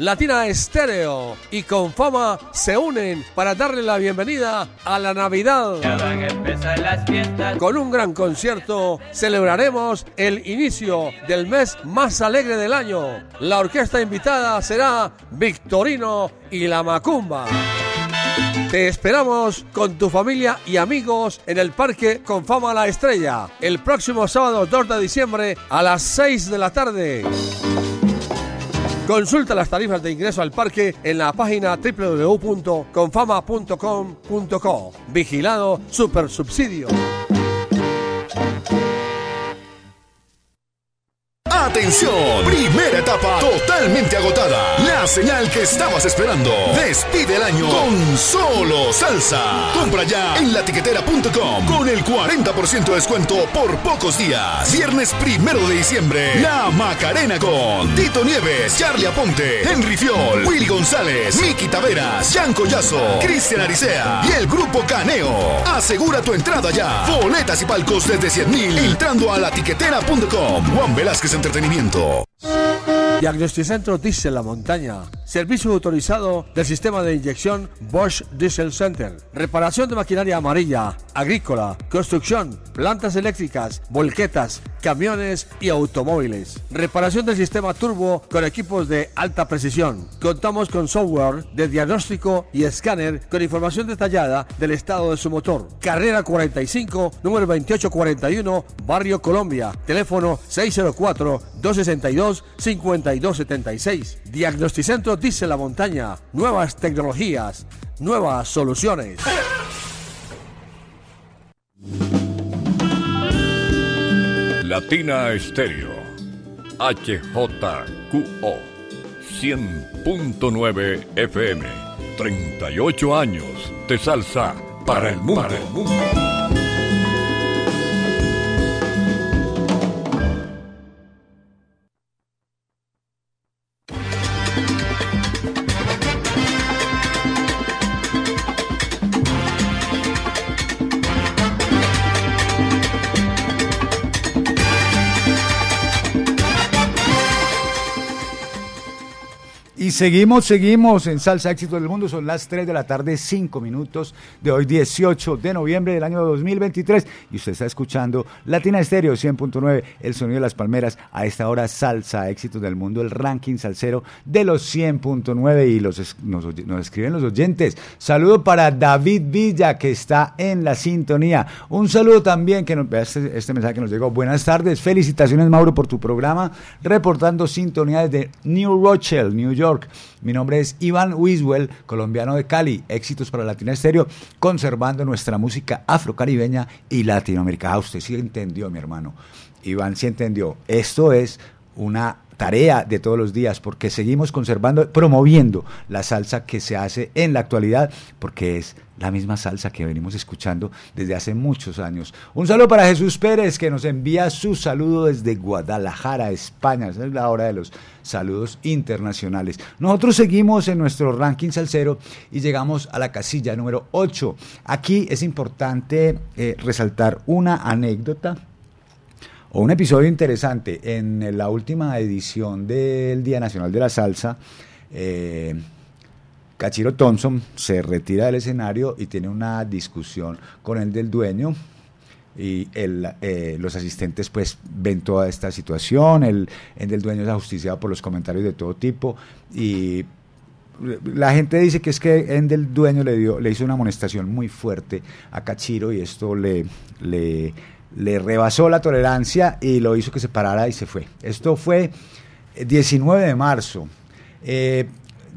Latina Estéreo y con fama se unen para darle la bienvenida a la Navidad. Con un gran concierto celebraremos el inicio del mes más alegre del año. La orquesta invitada será Victorino y la Macumba. Te esperamos con tu familia y amigos en el Parque Con Fama La Estrella el próximo sábado 2 de diciembre a las 6 de la tarde. Consulta las tarifas de ingreso al parque en la página www.confama.com.co. Vigilado Super Subsidio. Atención, primera etapa totalmente agotada. Señal que estabas esperando. Despide el año con solo salsa. Compra ya en latiquetera.com con el 40% de descuento por pocos días. Viernes primero de diciembre. La Macarena con Tito Nieves, Charlie Aponte, Henry Fiol, Willy González, Miki Taveras, Jan Collazo, Cristian Aricea y el grupo Caneo. Asegura tu entrada ya. Boletas y palcos desde 100 mil entrando a latiquetera.com. Juan Velázquez Entretenimiento. Diagnosticentro Diesel La Montaña. Servicio autorizado del sistema de inyección Bosch Diesel Center. Reparación de maquinaria amarilla, agrícola, construcción, plantas eléctricas, volquetas, camiones y automóviles. Reparación del sistema turbo con equipos de alta precisión. Contamos con software de diagnóstico y escáner con información detallada del estado de su motor. Carrera 45, número 2841, Barrio Colombia. Teléfono 604-262-5276. Diagnosticentro Dice la Montaña. Nuevas tecnologías, nuevas soluciones. Latina Estéreo. HJQO. 100.9 FM. 38 años de salsa para el mundo. Para el mundo. Seguimos, seguimos en Salsa Éxito del Mundo. Son las 3 de la tarde, 5 minutos de hoy, 18 de noviembre del año 2023. Y usted está escuchando Latina Estéreo 100.9, el sonido de las palmeras. A esta hora, Salsa Éxitos del Mundo, el ranking salsero de los 100.9. Y los, nos escriben los oyentes. Saludo para David Villa, que está en la sintonía. Un saludo también, que nos, vea este, este mensaje que nos llegó. Buenas tardes, felicitaciones, Mauro, por tu programa. Reportando sintonía desde New Rochelle, New York. Mi nombre es Iván Wiswell, colombiano de Cali. Éxitos para Latina Estéreo, conservando nuestra música afrocaribeña y latinoamericana. Ah, usted sí entendió, mi hermano. Iván sí entendió. Esto es una tarea de todos los días porque seguimos conservando, promoviendo la salsa que se hace en la actualidad porque es la misma salsa que venimos escuchando desde hace muchos años. Un saludo para Jesús Pérez que nos envía su saludo desde Guadalajara, España. Esa es la hora de los saludos internacionales. Nosotros seguimos en nuestro ranking salsero y llegamos a la casilla número 8. Aquí es importante eh, resaltar una anécdota o un episodio interesante. En la última edición del Día Nacional de la Salsa, eh, Cachiro Thompson se retira del escenario y tiene una discusión con el del dueño. Y el, eh, los asistentes pues ven toda esta situación, el, el del dueño es ajusticiado por los comentarios de todo tipo y la gente dice que es que Endel dueño le dio le hizo una amonestación muy fuerte a Cachiro y esto le, le, le rebasó la tolerancia y lo hizo que se parara y se fue. Esto fue eh, 19 de marzo. Eh,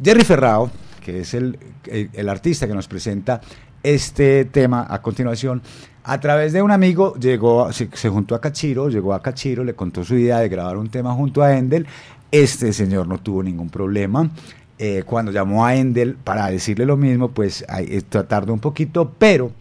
Jerry Ferrao, que es el, el, artista que nos presenta este tema a continuación, a través de un amigo llegó, se, juntó a Cachiro, llegó a Cachiro, le contó su idea de grabar un tema junto a Endel. Este señor no tuvo ningún problema. Eh, cuando llamó a Endel para decirle lo mismo, pues ahí, tardó un poquito, pero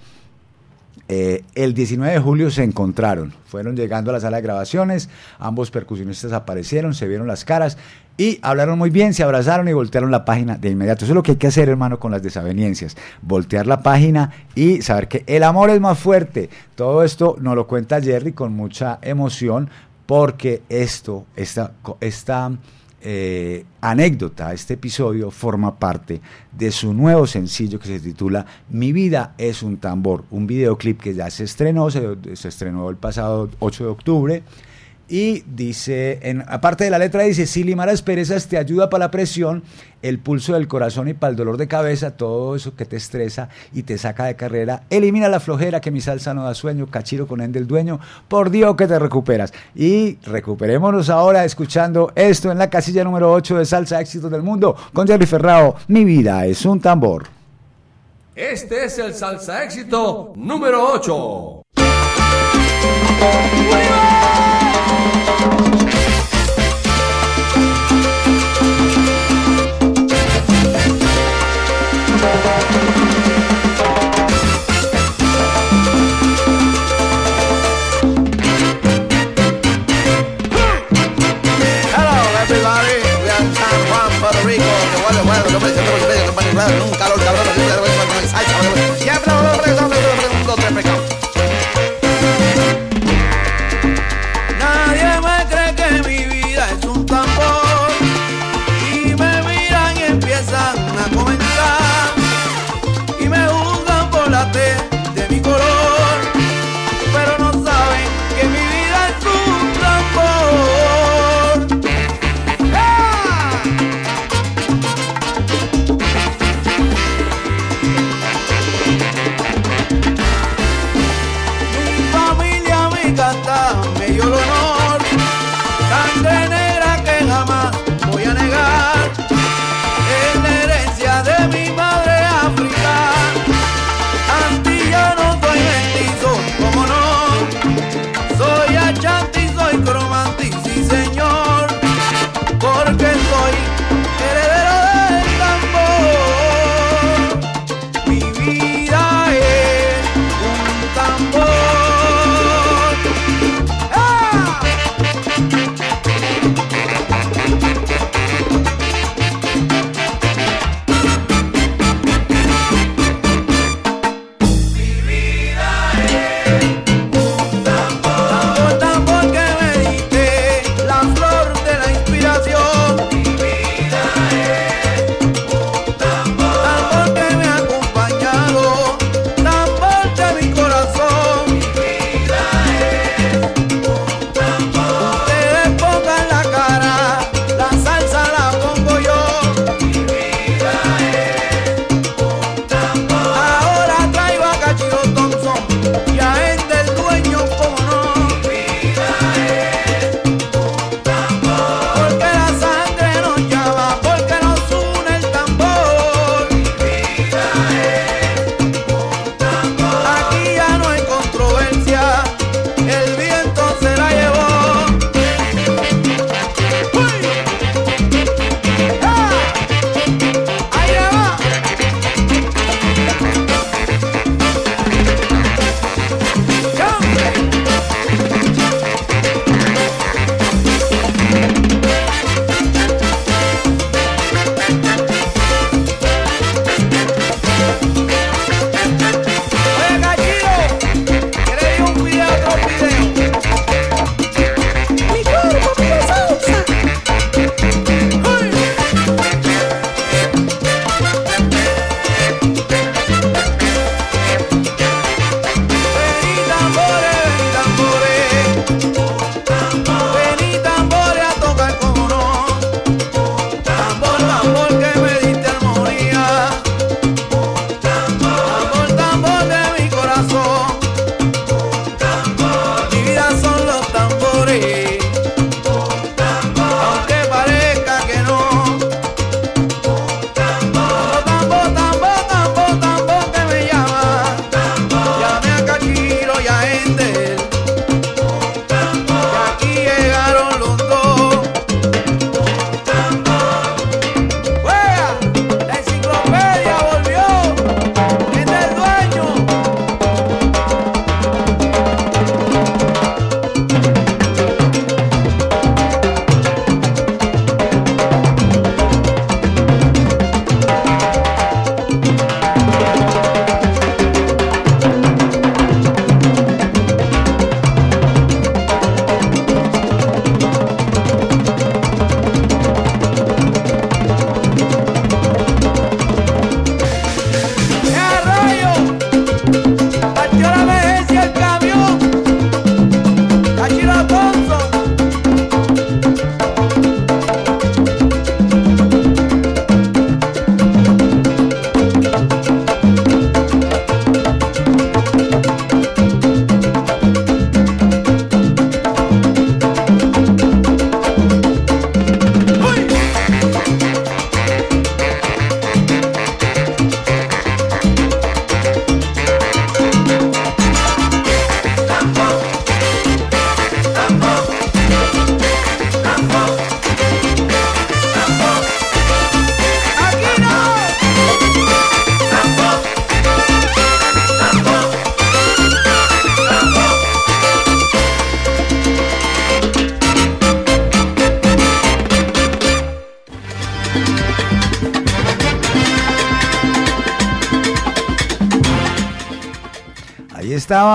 eh, el 19 de julio se encontraron, fueron llegando a la sala de grabaciones, ambos percusionistas aparecieron, se vieron las caras y hablaron muy bien, se abrazaron y voltearon la página de inmediato. Eso es lo que hay que hacer, hermano, con las desavenencias, voltear la página y saber que el amor es más fuerte. Todo esto nos lo cuenta Jerry con mucha emoción porque esto, esta, esta eh, anécdota, este episodio forma parte de su nuevo sencillo que se titula Mi vida es un tambor, un videoclip que ya se estrenó, se, se estrenó el pasado 8 de octubre Y dice, en, aparte de la letra dice, si limar las perezas te ayuda para la presión, el pulso del corazón y para el dolor de cabeza, todo eso que te estresa y te saca de carrera, elimina la flojera que mi salsa no da sueño, cachiro con el del dueño, por Dios que te recuperas. Y recuperémonos ahora escuchando esto en la casilla número 8 de Salsa Éxitos del Mundo con Jerry Ferrao, mi vida es un tambor. Este es el salsa éxito número 8.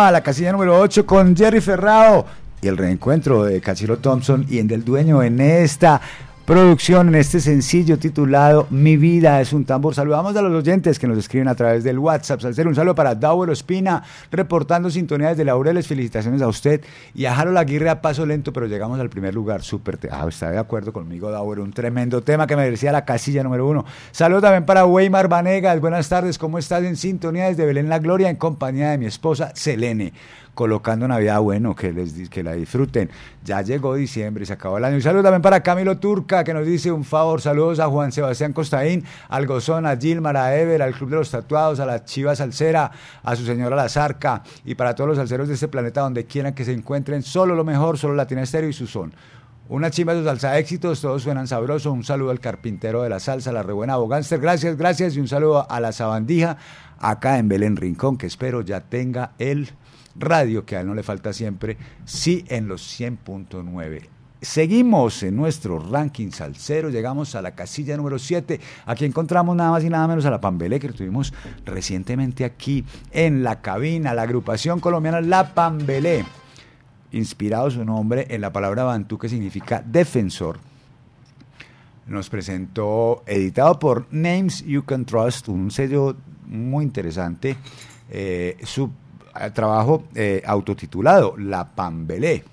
Estaba la casilla número 8 con Jerry Ferrao y el reencuentro de Cachilo Thompson y en del dueño en esta producción, en este sencillo titulado Mi vida es un tambor. Saludamos a los oyentes que nos escriben a través del WhatsApp. Salcer, un saludo para Dauer Espina, reportando sintonía desde Laureles. Felicitaciones a usted y a Harold Aguirre a paso lento, pero llegamos al primer lugar. Súper. Ah, está de acuerdo conmigo, Dauer. Un tremendo tema que me merecía la casilla número uno. Saludos también para Weimar Vanegas. Buenas tardes, ¿cómo estás? En sintonía desde Belén La Gloria, en compañía de mi esposa Selene colocando Navidad, bueno, que les que la disfruten. Ya llegó diciembre se acabó el año. Un también para Camilo Turca, que nos dice un favor. Saludos a Juan Sebastián Costaín, al Gozón, a Gilmar, a Ever, al Club de los Tatuados, a la Chiva Salsera, a su señora La Zarca y para todos los salseros de este planeta, donde quieran que se encuentren, solo lo mejor, solo Latina Estéreo y su son. Una chimba de salsa éxitos, todos suenan sabrosos. Un saludo al carpintero de la salsa, la rebuena Bogánster. Gracias, gracias. Y un saludo a la sabandija acá en Belén Rincón, que espero ya tenga el radio, que a él no le falta siempre, sí en los 100.9. Seguimos en nuestro ranking salsero, llegamos a la casilla número 7. Aquí encontramos nada más y nada menos a la Pambelé, que tuvimos recientemente aquí en la cabina, la agrupación colombiana La Pambelé inspirado su nombre en la palabra bantú que significa defensor. Nos presentó, editado por Names You Can Trust, un sello muy interesante, eh, su eh, trabajo eh, autotitulado La Pambelé.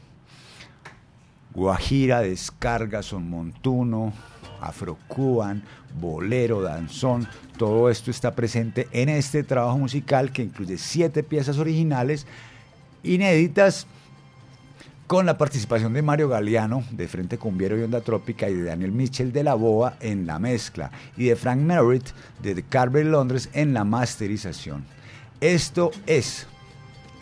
Guajira, descarga, son montuno, afrocuban, bolero, danzón, todo esto está presente en este trabajo musical que incluye siete piezas originales inéditas con la participación de Mario Galeano de Frente Cumbiero y Onda Trópica y de Daniel Mitchell de La Boa en la mezcla y de Frank Merritt de The Carver Londres en la masterización. Esto es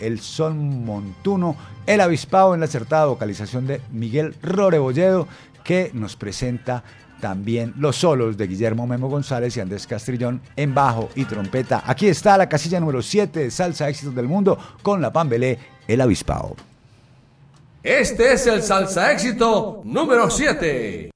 el son montuno, el avispado en la acertada vocalización de Miguel Rorebolledo que nos presenta también los solos de Guillermo Memo González y Andrés Castrillón en bajo y trompeta. Aquí está la casilla número 7 de Salsa Éxitos del Mundo con la Pambelé, el avispado. Este es el salsa éxito número 7.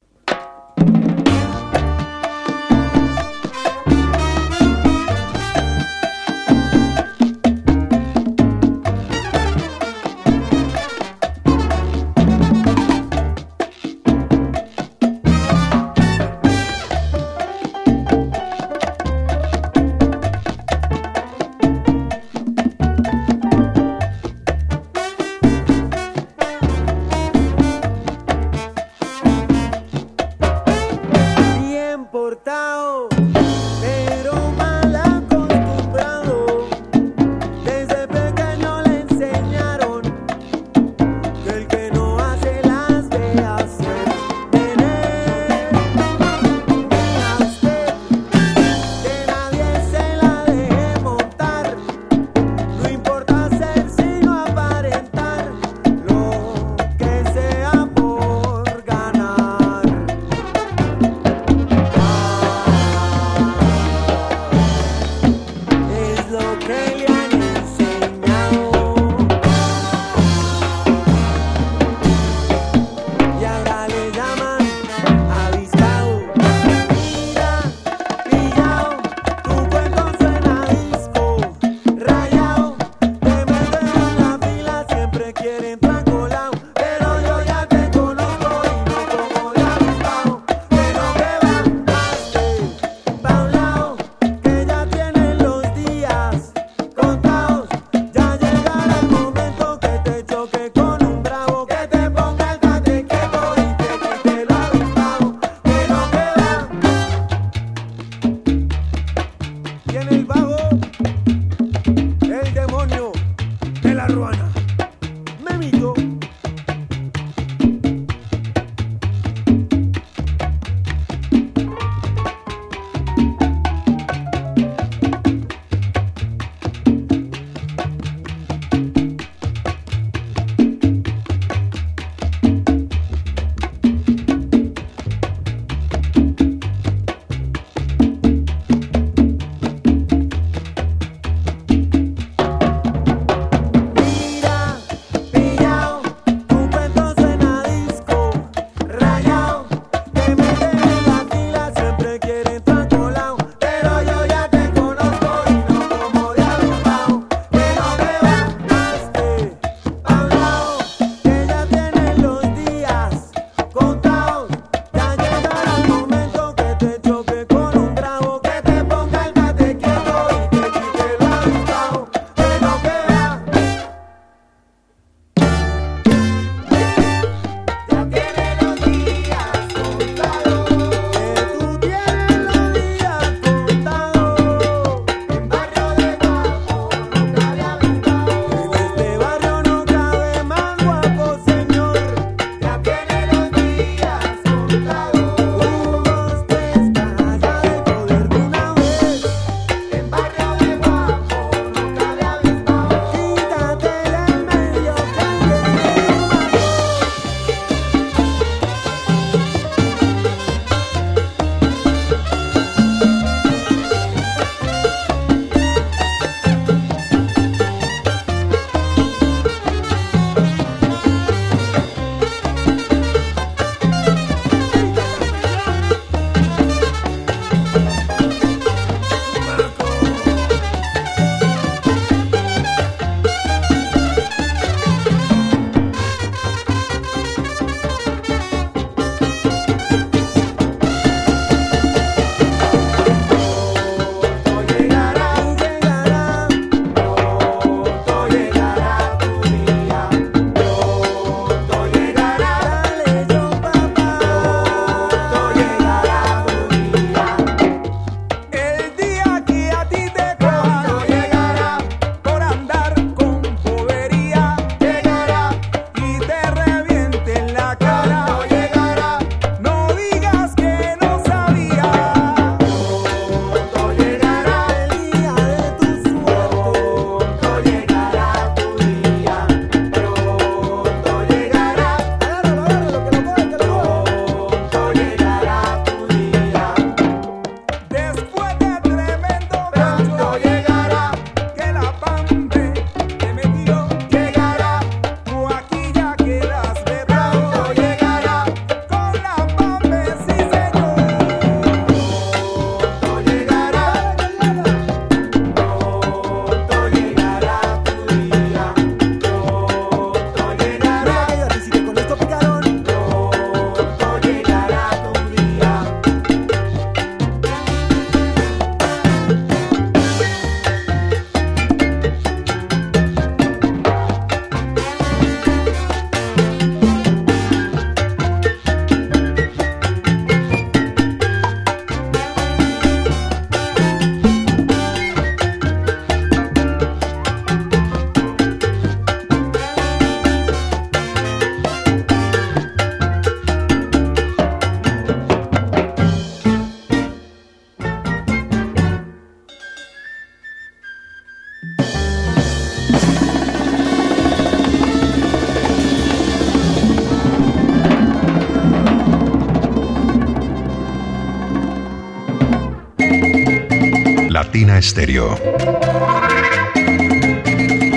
Estéreo.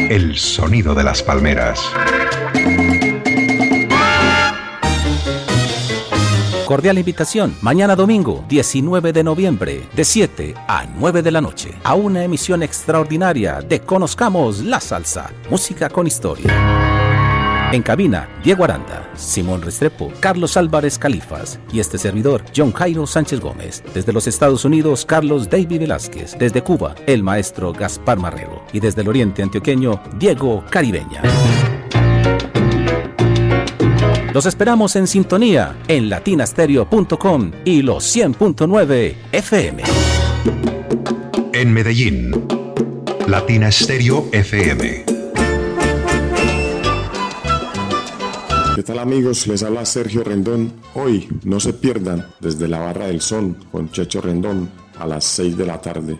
El sonido de las palmeras. Cordial invitación, mañana domingo, 19 de noviembre, de 7 a 9 de la noche, a una emisión extraordinaria de Conozcamos la Salsa, música con historia. En cabina, Diego Aranda, Simón Restrepo, Carlos Álvarez Califas y este servidor, John Jairo Sánchez Gómez. Desde los Estados Unidos, Carlos David Velázquez. Desde Cuba, el maestro Gaspar Marrero. Y desde el Oriente Antioqueño, Diego Caribeña. Los esperamos en sintonía en latinastereo.com y los 100.9 FM. En Medellín, Latina Estéreo FM. ¿Qué tal amigos? Les habla Sergio Rendón. Hoy no se pierdan desde la Barra del Sol con Checho Rendón a las 6 de la tarde.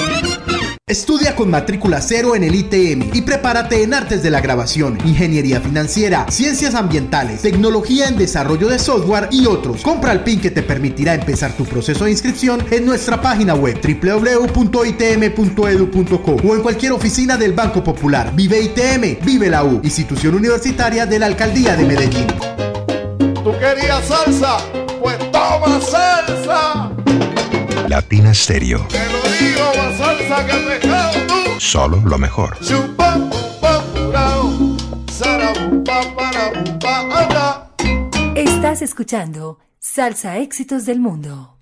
Estudia con matrícula cero en el ITM y prepárate en artes de la grabación, ingeniería financiera, ciencias ambientales, tecnología en desarrollo de software y otros. Compra el PIN que te permitirá empezar tu proceso de inscripción en nuestra página web www.itm.edu.co o en cualquier oficina del Banco Popular. Vive ITM, vive la U, institución universitaria de la Alcaldía de Medellín. ¿Tú querías salsa? Pues toma salsa. Latina Estéreo. Te pescado tú. Solo lo mejor. Chupa, pupa, purao. Sarabupa, parabupa, anda. Estás escuchando Salsa Éxitos del Mundo.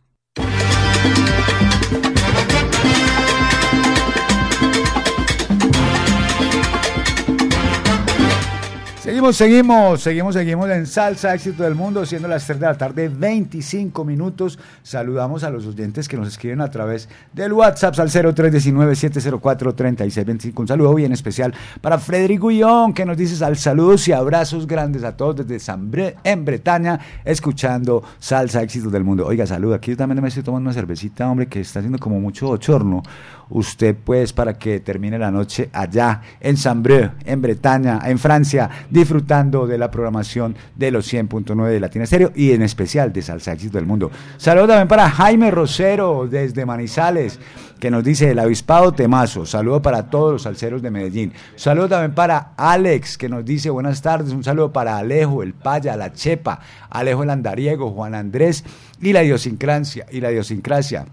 Seguimos, seguimos, seguimos, seguimos en Salsa Éxito del Mundo, siendo las 3 de la tarde, 25 minutos. Saludamos a los oyentes que nos escriben a través del WhatsApp al 0319-704-3625. Un saludo bien especial para Frederico Guillón, que nos dice al saludos y abrazos grandes a todos desde San en Bretaña, escuchando Salsa Éxitos del Mundo. Oiga, saludo, aquí yo también me estoy tomando una cervecita, hombre, que está haciendo como mucho bochorno. Usted, pues, para que termine la noche allá en Saint-Breu, en Bretaña, en Francia, disfrutando de la programación de los 100.9 de Latina Estéreo y en especial de Salsa del Mundo. Saludos también para Jaime Rosero desde Manizales, que nos dice el avispado temazo. Saludo para todos los salseros de Medellín. Saludo también para Alex, que nos dice buenas tardes. Un saludo para Alejo, el Paya, la Chepa, Alejo el Andariego, Juan Andrés y la idiosincrasia. Y la idiosincrasia.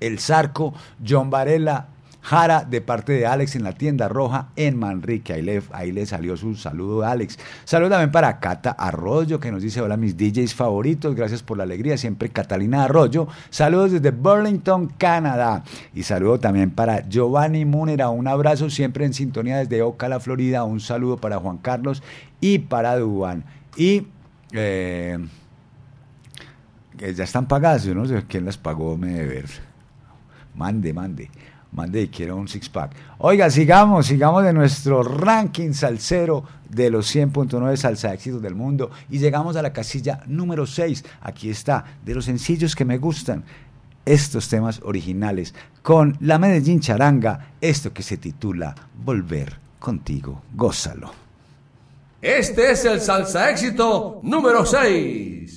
El Zarco, John Varela, Jara, de parte de Alex en la tienda roja en Manrique. Ahí le, ahí le salió su saludo a Alex. Saludo también para Cata Arroyo, que nos dice: Hola, mis DJs favoritos. Gracias por la alegría. Siempre Catalina Arroyo. Saludos desde Burlington, Canadá. Y saludo también para Giovanni Múnera. Un abrazo siempre en sintonía desde Ocala, Florida. Un saludo para Juan Carlos y para Duan. Y. Eh, ya están pagadas, yo no sé quién las pagó, me debe ver. Mande, mande, mande y quiero un six pack. Oiga, sigamos, sigamos de nuestro ranking salsero de los 100.9 salsa éxitos del mundo y llegamos a la casilla número 6. Aquí está, de los sencillos que me gustan, estos temas originales con la Medellín Charanga, esto que se titula Volver contigo, gózalo. Este es el salsa éxito número 6.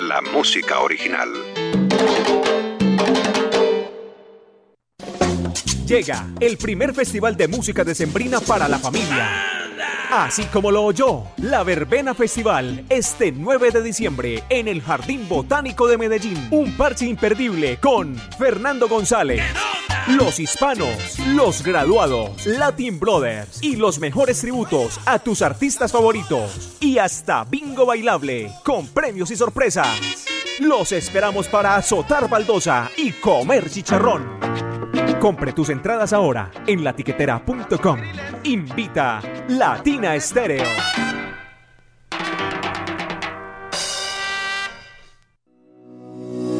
La música original. Llega el primer festival de música decembrina para la familia. Así como lo oyó, la Verbena Festival este 9 de diciembre en el Jardín Botánico de Medellín. Un parche imperdible con Fernando González. Los hispanos, los graduados, Latin Brothers y los mejores tributos a tus artistas favoritos. Y hasta bingo bailable con premios y sorpresas. Los esperamos para azotar baldosa y comer chicharrón. Compre tus entradas ahora en latiquetera.com. Invita Latina Estéreo.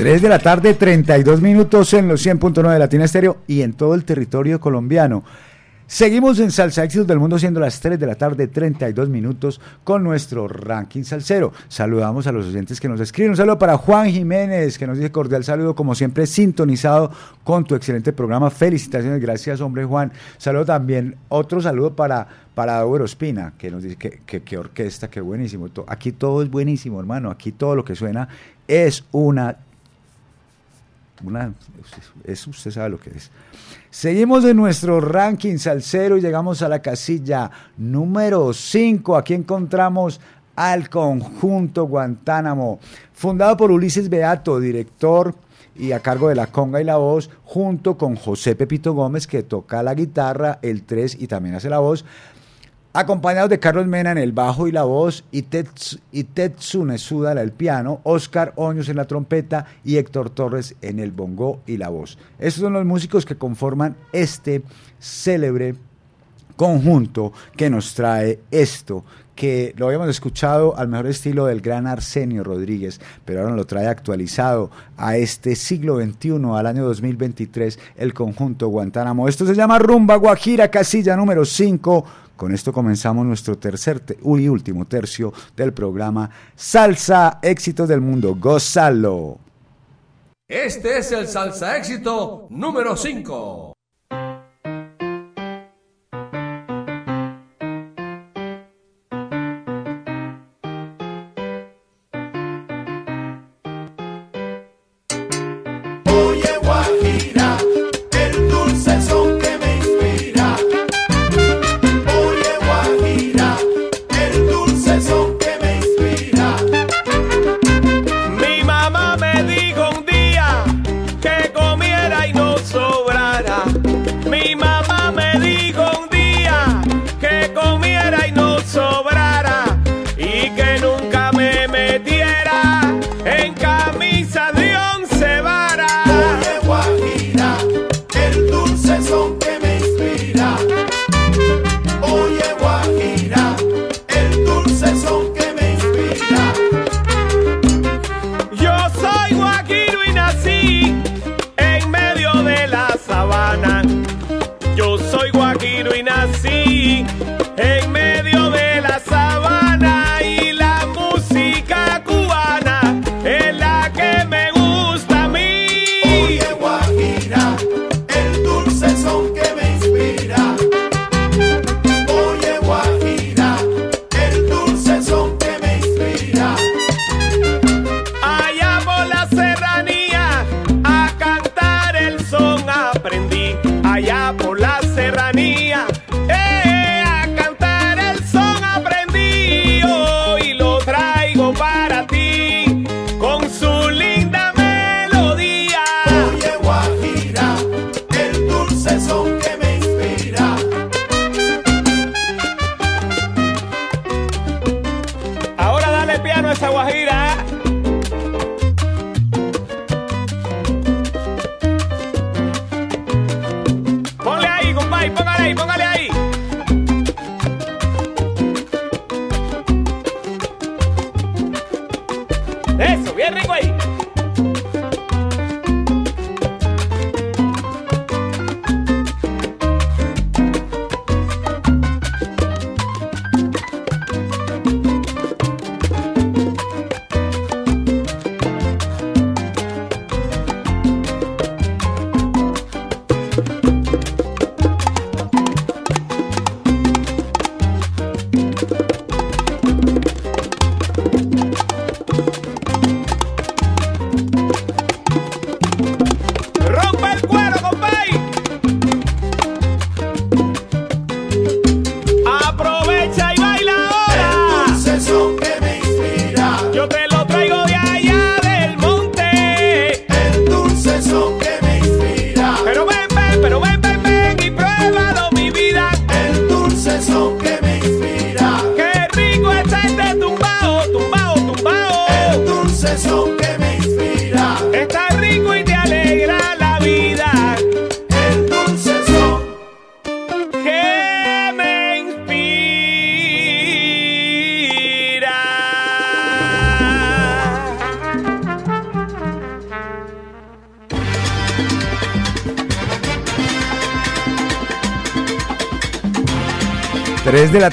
Tres de la tarde, 32 minutos en los 100.9 de Latina Estéreo y en todo el territorio colombiano. Seguimos en Salsa Éxitos del Mundo siendo las 3 de la tarde, 32 minutos con nuestro ranking salsero. Saludamos a los oyentes que nos escriben. Un saludo para Juan Jiménez, que nos dice cordial saludo, como siempre, sintonizado con tu excelente programa. Felicitaciones, gracias, hombre Juan. Saludo también, otro saludo para, para Dauro Espina, que nos dice que, que, que orquesta, que buenísimo. Aquí todo es buenísimo, hermano. Aquí todo lo que suena es una una, eso usted sabe lo que es. Seguimos en nuestro ranking salsero y llegamos a la casilla número 5. Aquí encontramos al conjunto Guantánamo, fundado por Ulises Beato, director y a cargo de la conga y la voz, junto con José Pepito Gómez, que toca la guitarra, el 3 y también hace la voz acompañados de Carlos Mena en el bajo y la voz, y, Tetsu, y en el piano, Oscar Oños en la trompeta y Héctor Torres en el bongo y la voz. Estos son los músicos que conforman este célebre conjunto que nos trae esto, que lo habíamos escuchado al mejor estilo del gran Arsenio Rodríguez, pero ahora lo trae actualizado a este siglo XXI, al año 2023, el conjunto Guantánamo. Esto se llama Rumba Guajira, casilla número 5. Con esto comenzamos nuestro tercer te- y último tercio del programa Salsa Éxitos del Mundo. Gózalo. Este es el salsa éxito número 5.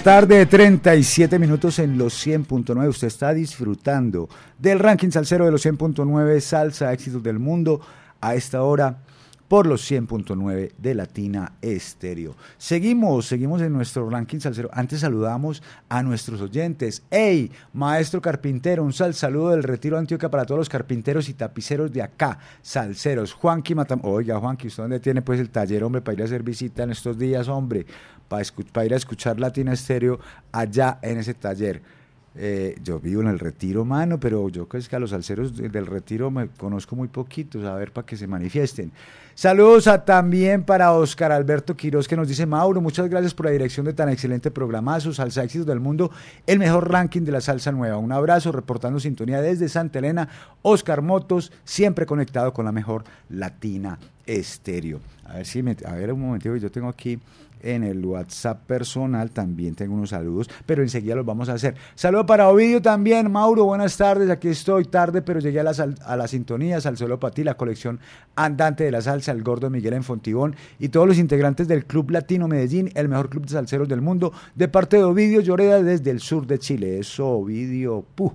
Tarde, 37 minutos en los 100.9. Usted está disfrutando del ranking salsero de los 100.9 Salsa Éxitos del Mundo a esta hora por los 100.9 de Latina Estéreo. Seguimos, seguimos en nuestro ranking salsero. Antes saludamos a nuestros oyentes. ¡Hey, maestro carpintero! Un sal saludo del Retiro Antioquia para todos los carpinteros y tapiceros de acá, salseros. Juanqui Matam. Oiga, Juanqui, ¿usted dónde tiene pues el taller, hombre, para ir a hacer visita en estos días, hombre? Para ir a escuchar Latina Estéreo allá en ese taller. Eh, yo vivo en el retiro, mano, pero yo creo que a los salseros del retiro me conozco muy poquitos, a ver para que se manifiesten. Saludos a, también para Oscar Alberto Quiroz que nos dice, Mauro, muchas gracias por la dirección de tan excelente programazo, Salsa Éxitos del Mundo, el mejor ranking de la salsa nueva. Un abrazo, reportando sintonía desde Santa Elena, Oscar Motos, siempre conectado con la mejor latina estéreo. A ver si me, a ver un momentito, yo tengo aquí en el WhatsApp personal. También tengo unos saludos, pero enseguida los vamos a hacer. Saludo para Ovidio también. Mauro, buenas tardes. Aquí estoy tarde, pero llegué a la, a la sintonía. Salsolo para ti, la colección andante de la salsa, el gordo Miguel en Fontibón y todos los integrantes del Club Latino Medellín, el mejor club de salseros del mundo, de parte de Ovidio Lloreda desde el sur de Chile. Eso, Ovidio, puh.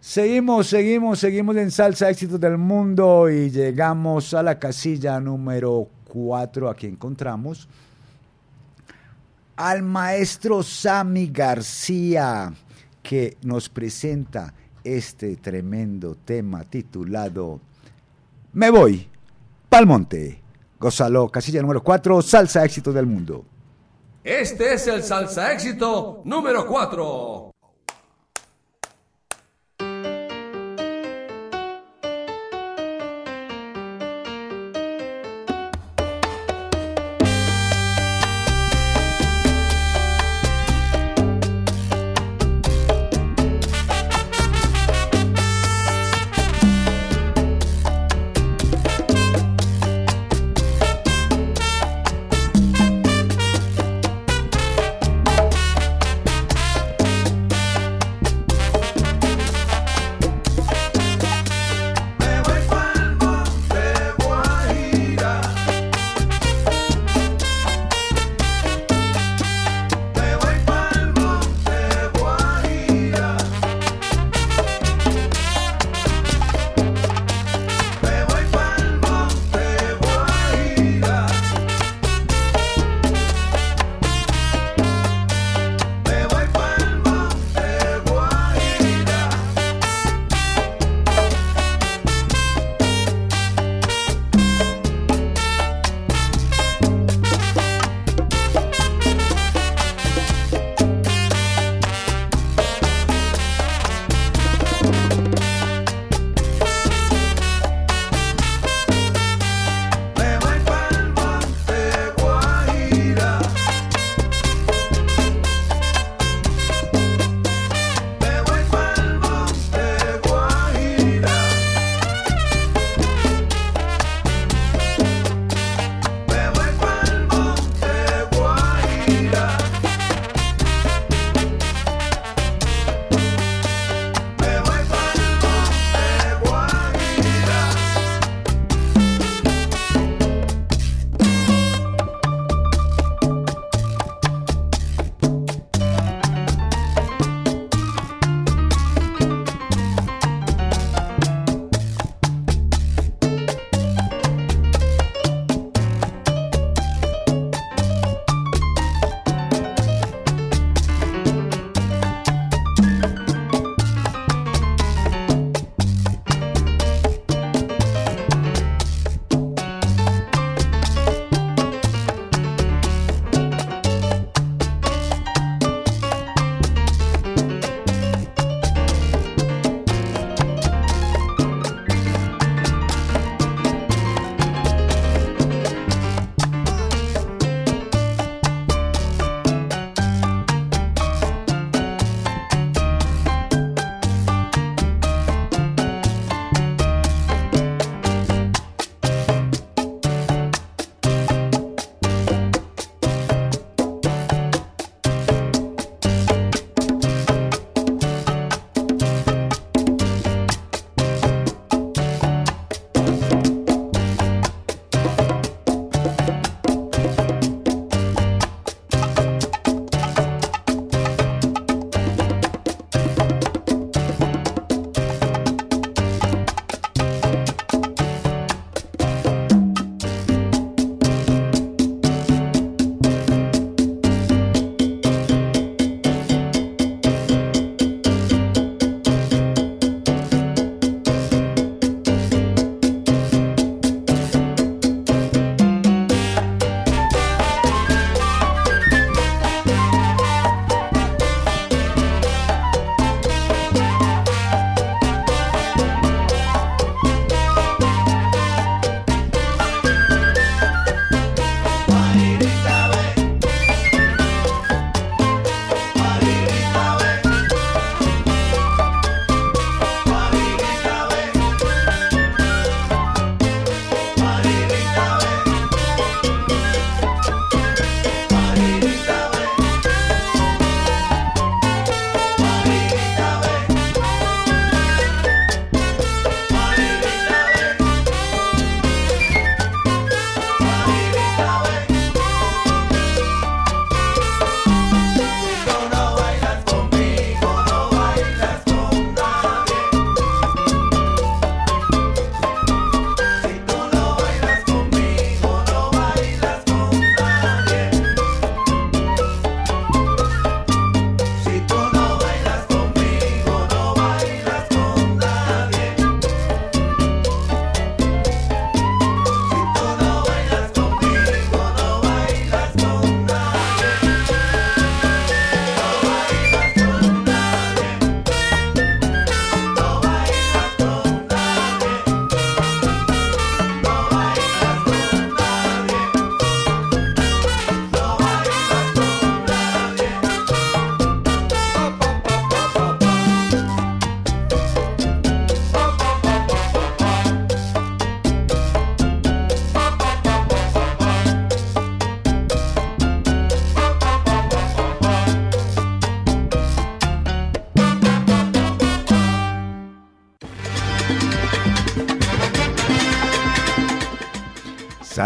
Seguimos, seguimos, seguimos en Salsa Éxitos del Mundo y llegamos a la casilla número 4. Aquí encontramos al maestro Sami García, que nos presenta este tremendo tema titulado Me voy, pa'l monte. Gózalo, casilla número 4, Salsa Éxito del Mundo. Este es el Salsa Éxito número 4.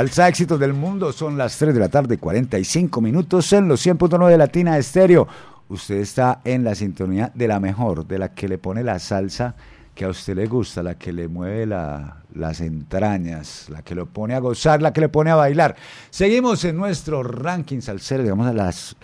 Salsa éxitos del mundo, son las 3 de la tarde, 45 minutos en los 100.9 de Latina Estéreo. Usted está en la sintonía de la mejor, de la que le pone la salsa que a usted le gusta, la que le mueve la- las entrañas, la que lo pone a gozar, la que le pone a bailar. Seguimos en nuestro ranking salsero, digamos a las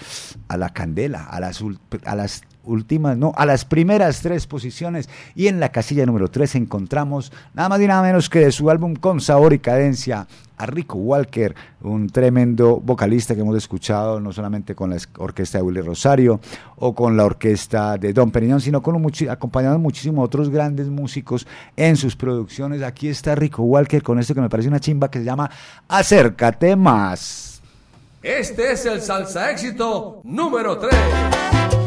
a la candela, a las a las últimas, no, a las primeras tres posiciones y en la casilla número 3 encontramos nada más y nada menos que de su álbum Con Sabor y Cadencia a Rico Walker, un tremendo vocalista que hemos escuchado no solamente con la es- orquesta de Willy Rosario o con la orquesta de Don Periñón, sino con un acompañado de muchísimos otros grandes músicos en sus producciones. Aquí está Rico Walker con esto que me parece una chimba que se llama Acércate más. Este es el salsa éxito número 3.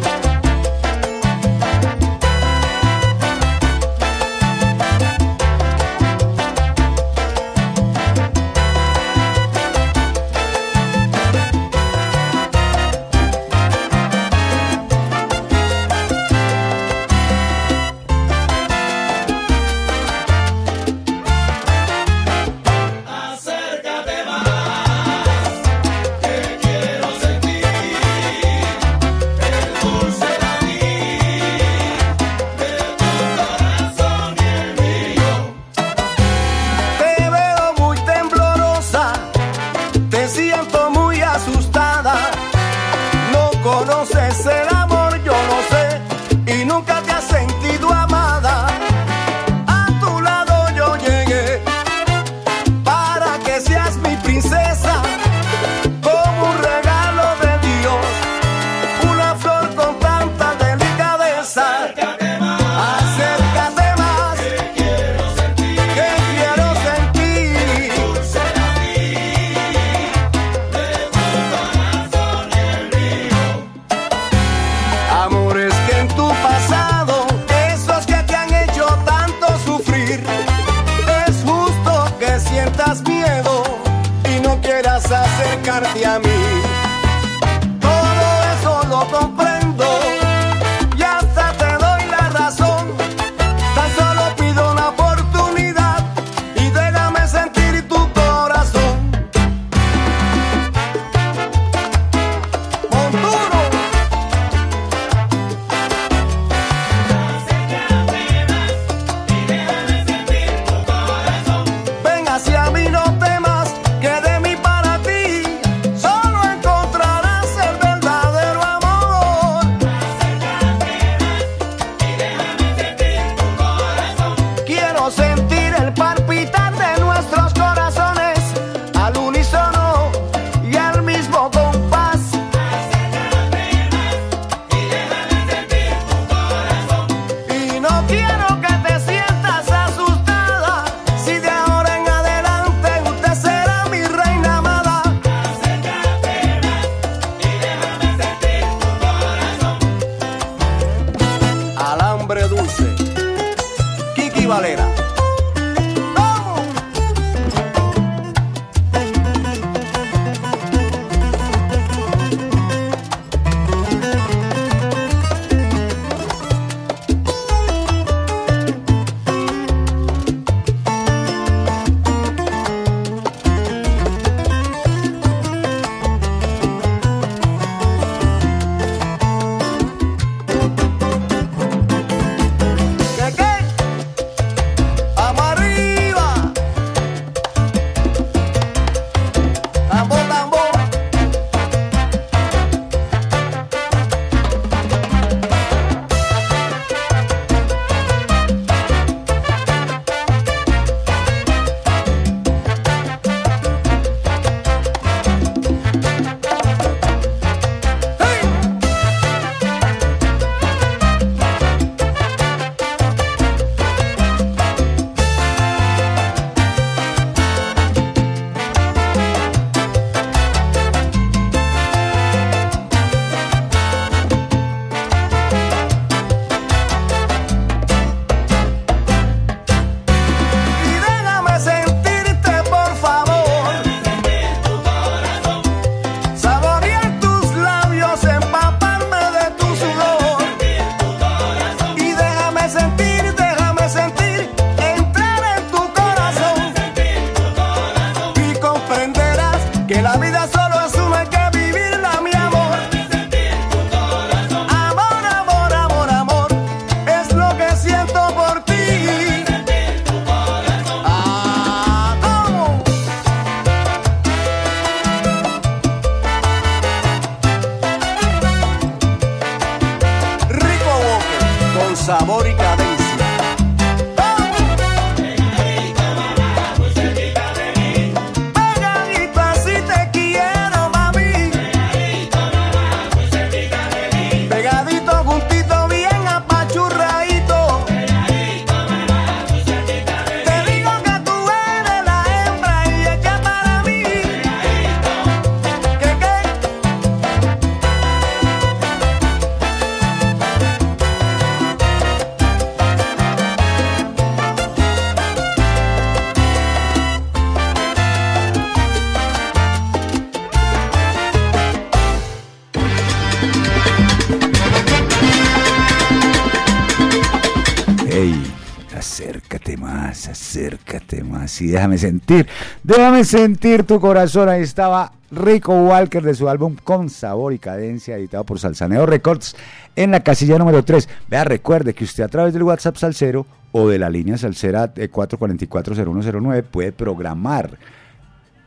Y déjame sentir, déjame sentir tu corazón. Ahí estaba Rico Walker de su álbum Con Sabor y Cadencia, editado por Salsaneo Records en la casilla número 3. Vea, recuerde que usted a través del WhatsApp Salsero o de la línea Salsera eh, 444-0109 puede programar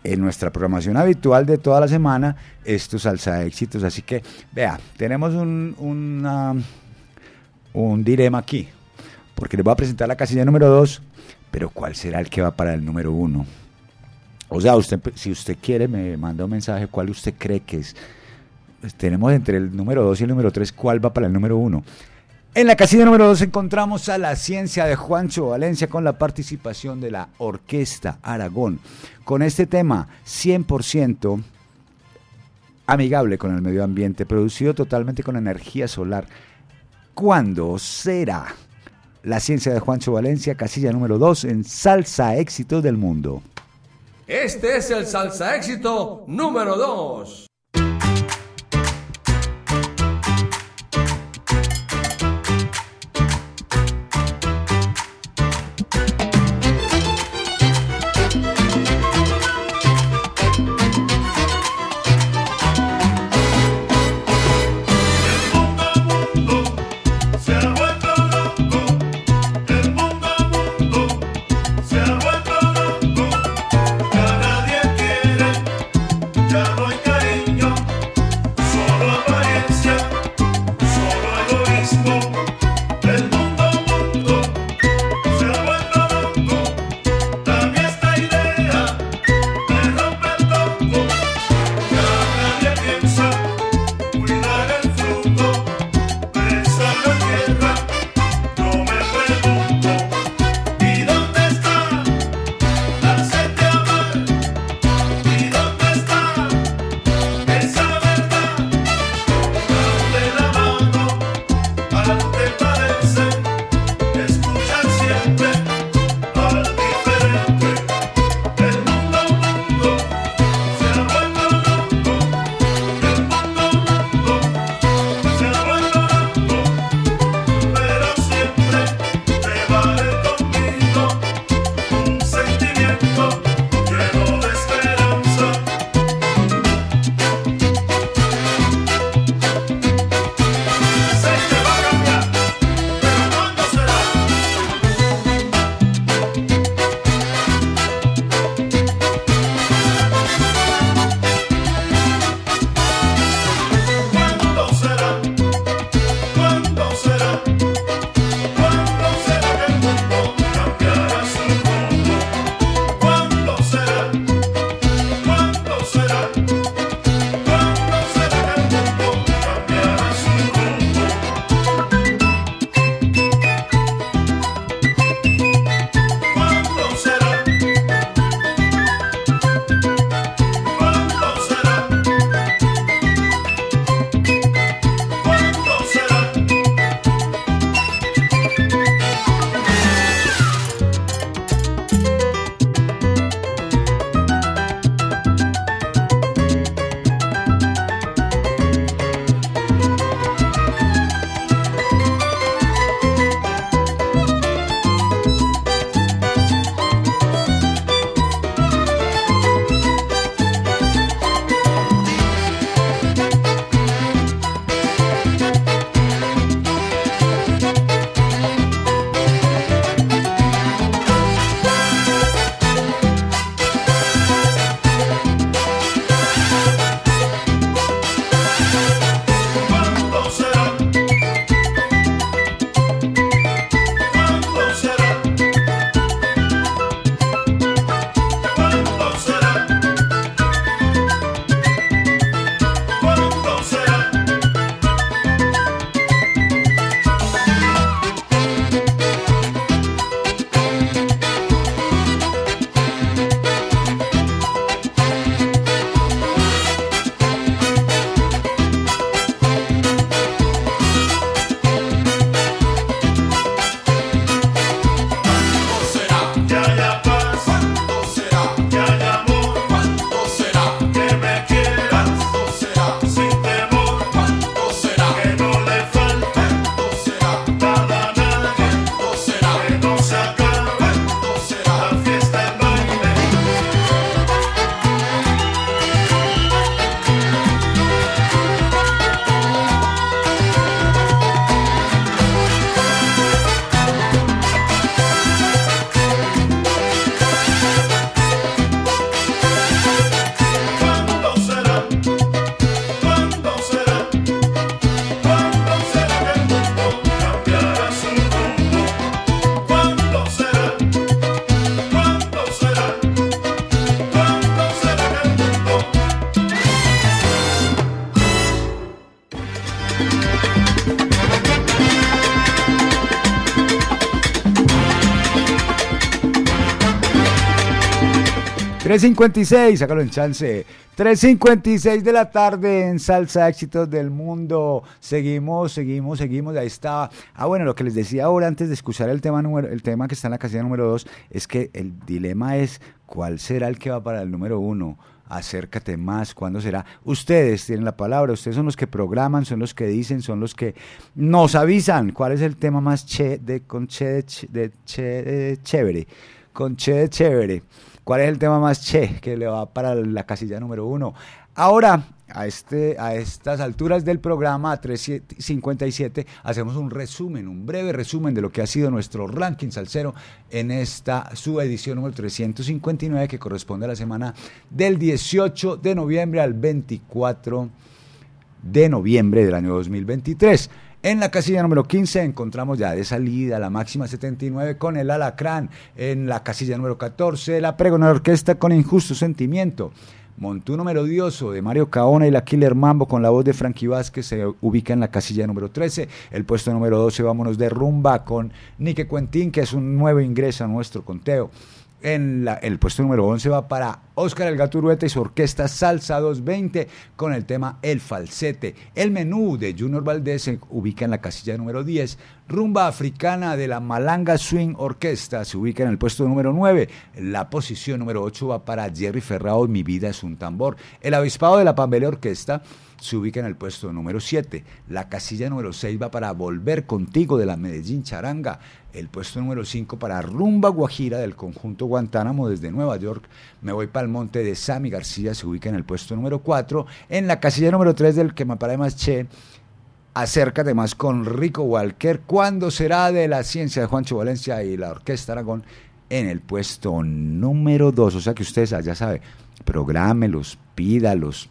en nuestra programación habitual de toda la semana estos salsa éxitos. Así que, vea, tenemos un, una- un dilema aquí, porque les voy a presentar la casilla número 2, pero ¿cuál será el que va para el número 1? O sea, usted, si usted quiere, me manda un mensaje, ¿cuál usted cree que es? Pues tenemos entre el número 2 y el número 3, ¿cuál va para el número 1? En la casilla número 2 encontramos a la ciencia de Juancho Valencia con la participación de la Orquesta Aragón. Con este tema 100% amigable con el medio ambiente, producido totalmente con energía solar. ¿Cuándo será? La ciencia de Juancho Valencia, casilla número 2 en Salsa Éxitos del Mundo. Este es el salsa éxito número 2. 3.56, sácalo en chance. 3.56 de la tarde en Salsa Éxitos del Mundo. Seguimos, seguimos, seguimos. Ahí está. Ah, bueno, lo que les decía ahora antes de escuchar el tema, número, el tema que está en la casilla número 2 es que el dilema es cuál será el que va para el número 1. Acércate más, ¿cuándo será? Ustedes tienen la palabra, ustedes son los que programan, son los que dicen, son los que nos avisan cuál es el tema más che de con che de, de chévere, con che de chévere. ¿Cuál es el tema más che que le va para la casilla número uno? Ahora, a, este, a estas alturas del programa, a 3.57, hacemos un resumen, un breve resumen de lo que ha sido nuestro ranking salsero en esta su edición número 359 que corresponde a la semana del 18 de noviembre al 24 de noviembre del año 2023. En la casilla número 15 encontramos ya de salida la máxima 79 con el Alacrán. En la casilla número 14 la Pregona Orquesta con Injusto Sentimiento. Montuno Melodioso de Mario Caona y la Killer Mambo con la voz de Frankie Vázquez se ubica en la casilla número 13. El puesto número 12 vámonos de rumba con Nike Cuentín, que es un nuevo ingreso a nuestro conteo. En la- el puesto número 11 va para Óscar El Gaturueta y su orquesta Salsa 220 con el tema El Falsete. El menú de Junior Valdés se ubica en la casilla número 10. Rumba Africana de la Malanga Swing Orquesta se ubica en el puesto número 9. La posición número 8 va para Jerry Ferrao, Mi vida es un tambor. El Avispado de la Pambele Orquesta se ubica en el puesto número 7. La casilla número 6 va para Volver Contigo de la Medellín Charanga. El puesto número 5 para Rumba Guajira del conjunto Guantánamo desde Nueva York. Me voy para el monte de Sammy García, se ubica en el puesto número 4. En la casilla número 3 del que me parece más che, acércate más con Rico Walker. ¿Cuándo será de la ciencia de Juancho Valencia y la Orquesta Aragón? En el puesto número 2. O sea que ustedes ya saben, prográmelos, pídalos,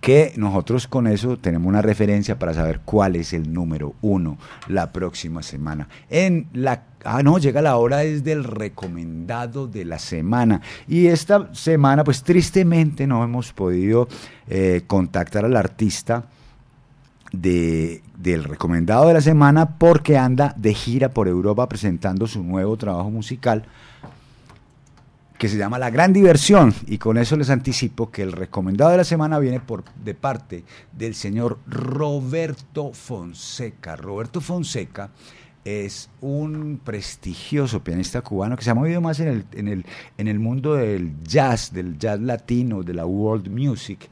que nosotros con eso tenemos una referencia para saber cuál es el número uno la próxima semana. En la ah no, llega la hora es del recomendado de la semana y esta semana pues tristemente no hemos podido eh, contactar al artista de, del recomendado de la semana porque anda de gira por Europa presentando su nuevo trabajo musical que se llama La Gran Diversión y con eso les anticipo que el recomendado de la semana viene por de parte del señor Roberto Fonseca. Roberto Fonseca es un prestigioso pianista cubano que se ha movido más en el, en el, en el mundo del jazz, del jazz latino, de la world music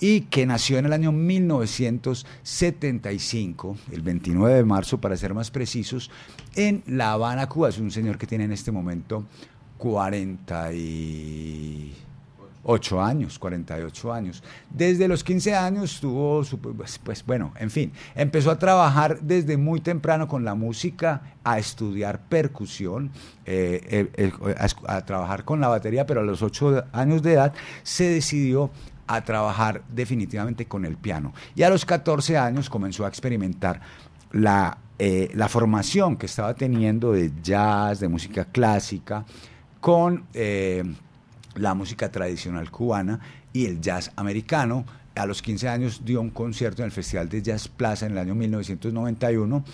y que nació en el año 1975, el 29 de marzo para ser más precisos, en La Habana, Cuba. Es un señor que tiene en este momento 48 años, 48 años. Desde los 15 años tuvo, su, pues, pues, bueno, en fin, empezó a trabajar desde muy temprano con la música, a estudiar percusión, eh, a, a trabajar con la batería, pero a los 8 años de edad se decidió a trabajar definitivamente con el piano. Y a los 14 años comenzó a experimentar la, eh, la formación que estaba teniendo de jazz, de música clásica, con eh, la música tradicional cubana y el jazz americano. A los 15 años dio un concierto en el Festival de Jazz Plaza en el año 1991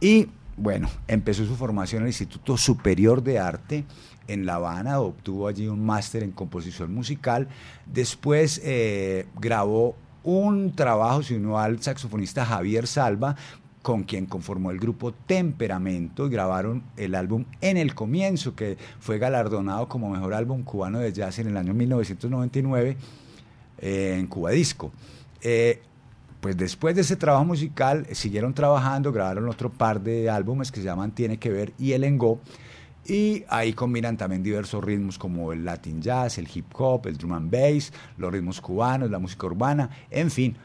y bueno, empezó su formación en el Instituto Superior de Arte en La Habana, obtuvo allí un máster en composición musical, después eh, grabó un trabajo, se unió al saxofonista Javier Salva, con quien conformó el grupo Temperamento y grabaron el álbum En el Comienzo, que fue galardonado como mejor álbum cubano de jazz en el año 1999 eh, en Cuba Disco. Eh, pues después de ese trabajo musical eh, siguieron trabajando, grabaron otro par de álbumes que se llaman Tiene que ver y El Engo. Y ahí combinan también diversos ritmos como el Latin Jazz, el hip hop, el drum and bass, los ritmos cubanos, la música urbana, en fin.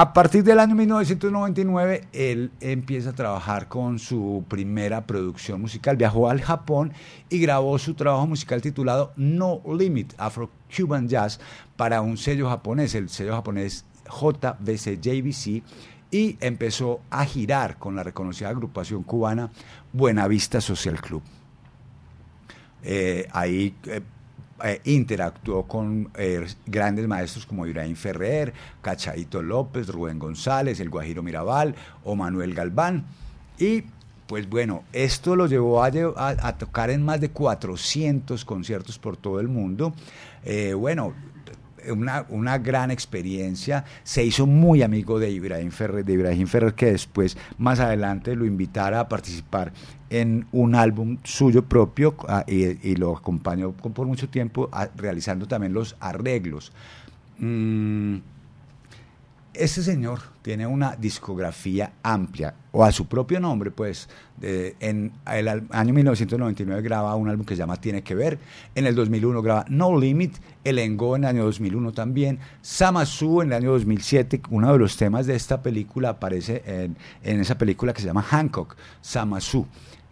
A partir del año 1999, él empieza a trabajar con su primera producción musical. Viajó al Japón y grabó su trabajo musical titulado No Limit Afro-Cuban Jazz para un sello japonés, el sello japonés JBC JVC, y empezó a girar con la reconocida agrupación cubana Buenavista Social Club. Eh, ahí eh, eh, interactuó con eh, grandes maestros como Ibrahim Ferrer, Cachaito López, Rubén González, el Guajiro Mirabal o Manuel Galván y Pues bueno, esto lo llevó a, lle- a- a tocar en más de 400 conciertos por todo el mundo. Eh, bueno, una, una gran experiencia. Se hizo muy amigo de Ibrahim Ferrer, de Ibrahim Ferrer, que después, más adelante, lo invitara a participar en un álbum suyo propio ah, y, lo acompañó por mucho tiempo ah, realizando también los arreglos. Este señor tiene una discografía amplia, o a su propio nombre, pues, en el año 1999 graba un álbum que se llama Tiene que ver, en el 2001 graba No Limit, El Engo en el año 2001 también, Samasu en el año 2007, uno de los temas de esta película aparece en, en esa película que se llama Hancock, Samasu.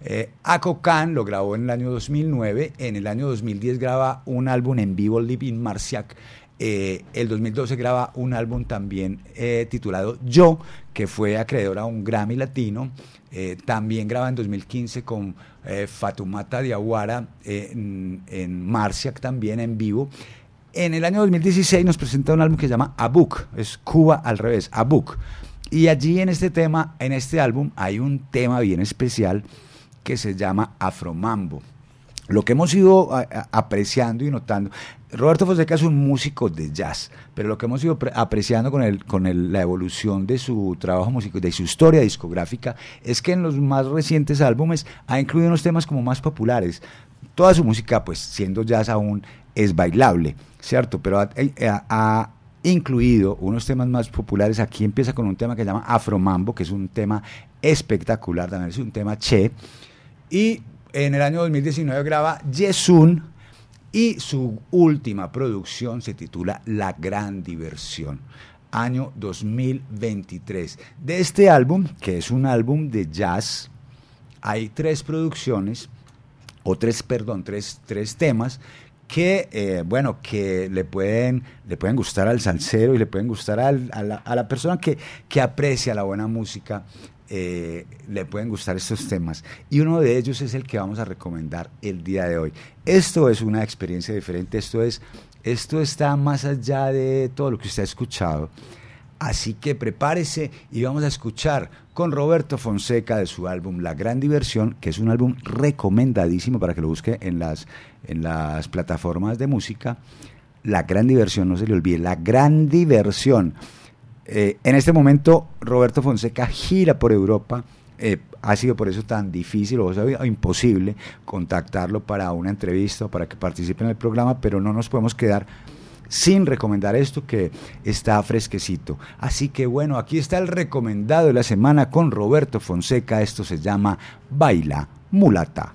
Eh, Ako Khan lo grabó en el año 2009, en el año 2010 graba un álbum en vivo, Living Marciac, eh, el 2012 graba un álbum también eh, titulado Yo, que fue acreedor a un Grammy Latino. Eh, también graba en 2015 con eh, Fatumata Diawara en, en Marciac también en vivo. En el año 2016 nos presenta un álbum que se llama Abuk, es Cuba al revés, Abuk. Y allí en este tema, en este álbum, hay un tema bien especial que se llama Afromambo. Lo que hemos ido apreciando y notando, Roberto Fonseca es un músico de jazz, pero lo que hemos ido pre- apreciando con, el, con la evolución de su trabajo musical, de su historia discográfica, es que en los más recientes álbumes ha incluido unos temas como más populares. Toda su música, pues siendo jazz aún, es bailable, ¿cierto? Pero ha, eh, ha- ha incluido unos temas más populares. Aquí empieza con un tema que se llama Afromambo, que es un tema espectacular, también es un tema che. Y en el año 2019 graba Yesun y su última producción se titula La Gran Diversión, año 2023. De este álbum, que es un álbum de jazz, hay tres producciones, o tres, perdón, tres, tres temas que, eh, bueno, que le pueden, le pueden gustar al salsero y le pueden gustar al- a, la, a la persona que, que aprecia la buena música, eh, le pueden gustar estos temas. Y uno de ellos es el que vamos a recomendar el día de hoy. Esto es una experiencia diferente, esto es, esto está más allá de todo lo que usted ha escuchado. Así que prepárese y vamos a escuchar con Roberto Fonseca de su álbum La Gran Diversión, que es un álbum recomendadísimo para que lo busque en las, en las plataformas de música. La Gran Diversión, no se le olvide, La Gran Diversión. Eh, en este momento Roberto Fonseca gira por Europa. eh, ha sido por eso tan difícil o sea, imposible contactarlo para una entrevista o para que participe en el programa, pero no nos podemos quedar sin recomendar esto que está fresquecito. Así que bueno, aquí está el recomendado de la semana con Roberto Fonseca. Esto se llama Baila Mulata.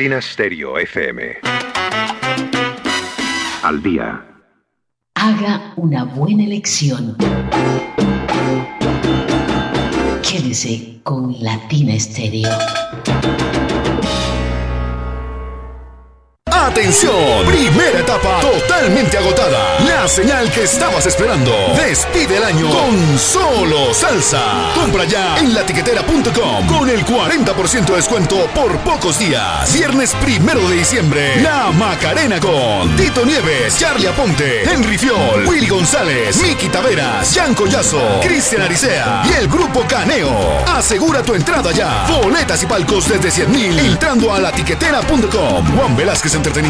Latina Stereo FM. Al día. Haga una buena elección. Quédese con Latina Estéreo. Atención, primera etapa totalmente agotada. La señal que estabas esperando. Despide el año con solo salsa. Compra ya en latiquetera.com con el 40% de descuento por pocos días. Viernes primero de diciembre. La Macarena con Tito Nieves, Charlie Aponte, Henry Fiol, Willy González, Miki Taveras, Jan Collazo, Cristian Aricea y el grupo Caneo. Asegura tu entrada ya. Boletas y palcos desde 100 mil entrando a latiquetera.com. Juan Velázquez Entretenimiento.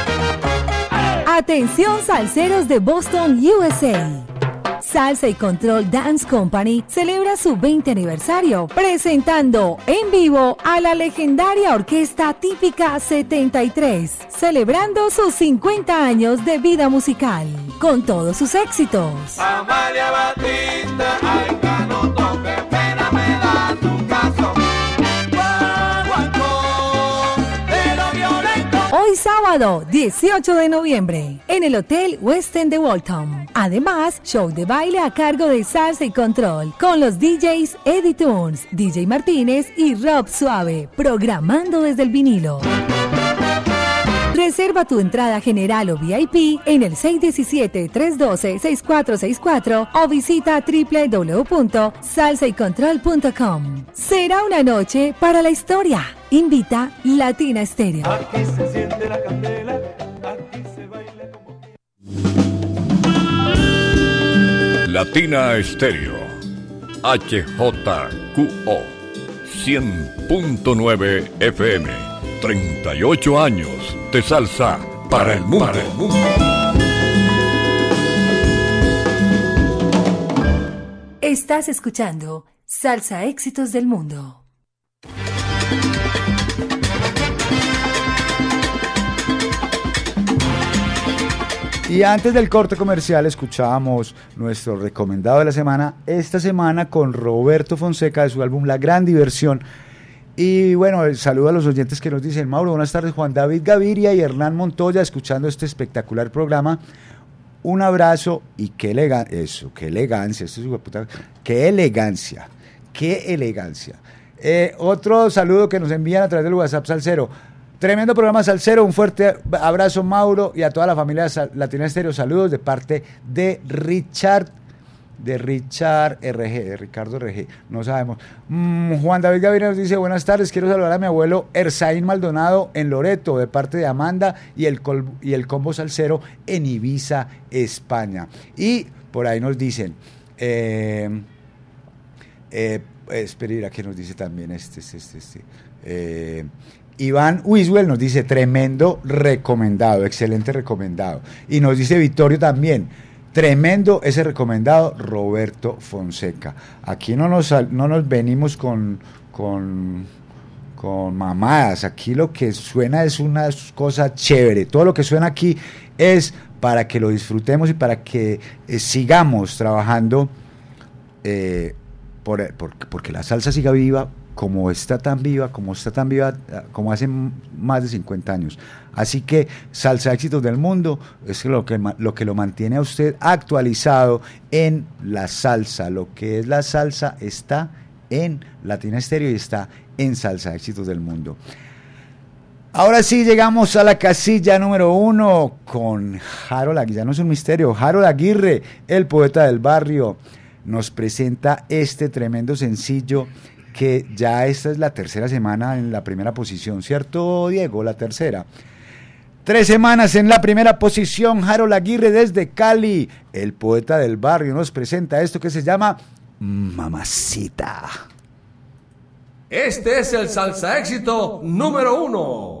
Atención salseros de Boston, USA. Salsa y Control Dance Company celebra su 20 aniversario presentando en vivo a la legendaria orquesta típica 73, celebrando sus 50 años de vida musical con todos sus éxitos. Batista, Hoy sábado 18 de noviembre en el Hotel West End de Waltham. Además, show de baile a cargo de Salsa y Control con los DJs Eddie Tunes, DJ Martínez y Rob Suave, programando desde el vinilo. Reserva tu entrada general o VIP en el 617-312-6464 o visita www.salsaycontrol.com. Será una noche para la historia. Invita Latina Estéreo. Aquí se enciende la candela, aquí se baila como Latina Estéreo. HJQO. 100.9 FM. 38 años de salsa para el mundo. Para el mundo. Estás escuchando Salsa Éxitos del Mundo. Y antes del corte comercial escuchábamos nuestro recomendado de la semana, esta semana con Roberto Fonseca de su álbum La Gran Diversión. Y bueno, el saludo a los oyentes que nos dicen, Mauro, buenas tardes, Juan David Gaviria y Hernán Montoya, escuchando este espectacular programa. Un abrazo y qué elegancia, eso, qué elegancia, esto es puta, qué elegancia, qué elegancia. Eh, otro saludo que nos envían a través del WhatsApp Salcero. Tremendo programa Salcero, un fuerte abrazo Mauro y a toda la familia Latina Estéreo. Saludos de parte de Richard, de Richard RG, de Ricardo RG, no sabemos. Mm, Juan David Gaviria nos dice, buenas tardes, quiero saludar a mi abuelo Erzaín Maldonado en Loreto, de parte de Amanda y el, col- y el combo Salcero en Ibiza, España. Y por ahí nos dicen, eh, eh, espera, que nos dice también este, este, este, este. Eh, Iván Wiswell nos dice tremendo recomendado, excelente recomendado. Y nos dice Vittorio también, tremendo ese recomendado Roberto Fonseca. Aquí no nos, no nos venimos con, con, mamadas, aquí lo que suena es una cosa chévere. Todo lo que suena aquí es para que lo disfrutemos y para que eh, sigamos trabajando eh, por- porque la salsa siga viva como está tan viva, como está tan viva, como hace más de 50 años. Así que Salsa Éxitos del Mundo es lo que, lo que lo mantiene a usted actualizado en la salsa. Lo que es la salsa está en Latina Estéreo y está en Salsa Éxitos del Mundo. Ahora sí llegamos a la casilla número uno con Harold Aguirre, ya no es un misterio, Harold Aguirre, el poeta del barrio, nos presenta este tremendo sencillo que ya esta es la tercera semana en la primera posición, ¿cierto Diego? La tercera. Tres semanas en la primera posición, Harold Aguirre desde Cali, el poeta del barrio, nos presenta esto que se llama Mamacita. Este es el salsa éxito número uno.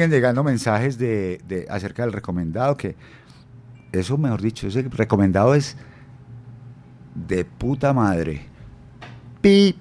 Siguen llegando mensajes de, acerca del recomendado, que eso, mejor dicho, ese recomendado es de puta madre. Pi.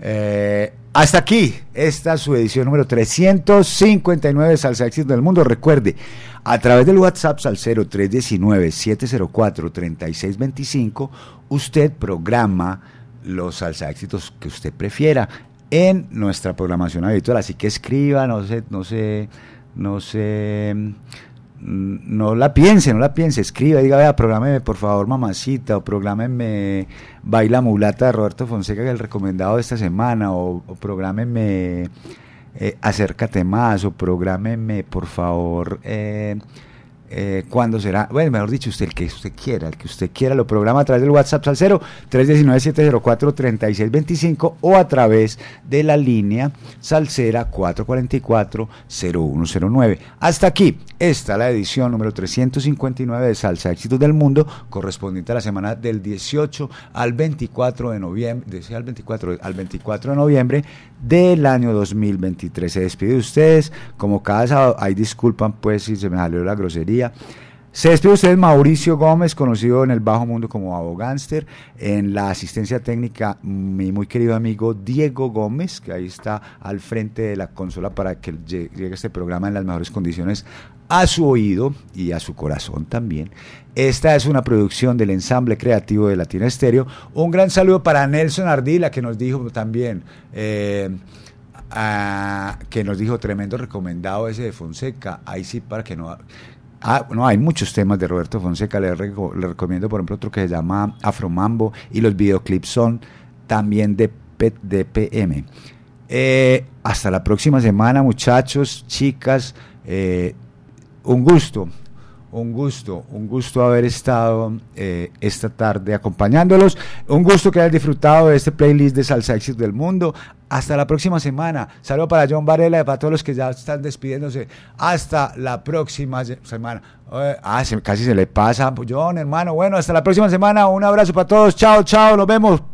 Eh, hasta aquí, esta es su edición número 359 de Salsa Éxito del Mundo. Recuerde, a través del WhatsApp Salsero 319-704-3625, usted programa los salsa éxitos que usted prefiera en nuestra programación habitual. Así que escriba, no sé, no sé, no sé, mm, no la piense, no la piense, escriba, diga, vea, prográmeme por favor Mamacita, o prográmeme Baila Mulata de Roberto Fonseca, que es el recomendado de esta semana, o, o prográmeme eh, Acércate Más, o prográmeme por favor eh, eh, cuándo será. Bueno, mejor dicho, usted el que usted quiera, el que usted quiera, lo programa a través del WhatsApp Salcero 319-704-3625 o a través de la línea Salcera 444-0109. Hasta aquí está la edición número 359 de Salsa Éxitos del Mundo, correspondiente a la semana del 18 al 24 de noviembre, decía al 24, al 24 de noviembre del año 2023. Se despide de ustedes, como cada sábado, ahí disculpan pues si se me salió la grosería. Se despide de ustedes Mauricio Gómez, conocido en el bajo mundo como Abogánster, en la asistencia técnica mi muy querido amigo Diego Gómez, que ahí está al frente de la consola para que lle- llegue este programa en las mejores condiciones a su oído y a su corazón también. Esta es una producción del ensamble creativo de Latina Estéreo. Un gran saludo para Nelson Ardila, que nos dijo también, eh, que nos dijo tremendo recomendado ese de Fonseca. Ahí sí, para que no. Ah, no, hay muchos temas de Roberto Fonseca. Le, reco- le recomiendo, por ejemplo, otro que se llama Afromambo y los videoclips son también de, P-. Eh, hasta la próxima semana, muchachos, chicas. eh, un gusto, un gusto, un gusto haber estado eh, esta tarde acompañándolos. Un gusto que hayan disfrutado de este playlist de Salsa Éxitos del Mundo. Hasta la próxima semana. Saludo para John Varela y para todos los que ya están despidiéndose. Hasta la próxima se- semana. Eh, ah, se- casi se le pasa, John, hermano. Bueno, hasta la próxima semana. Un abrazo para todos. Chao, chao. Nos vemos.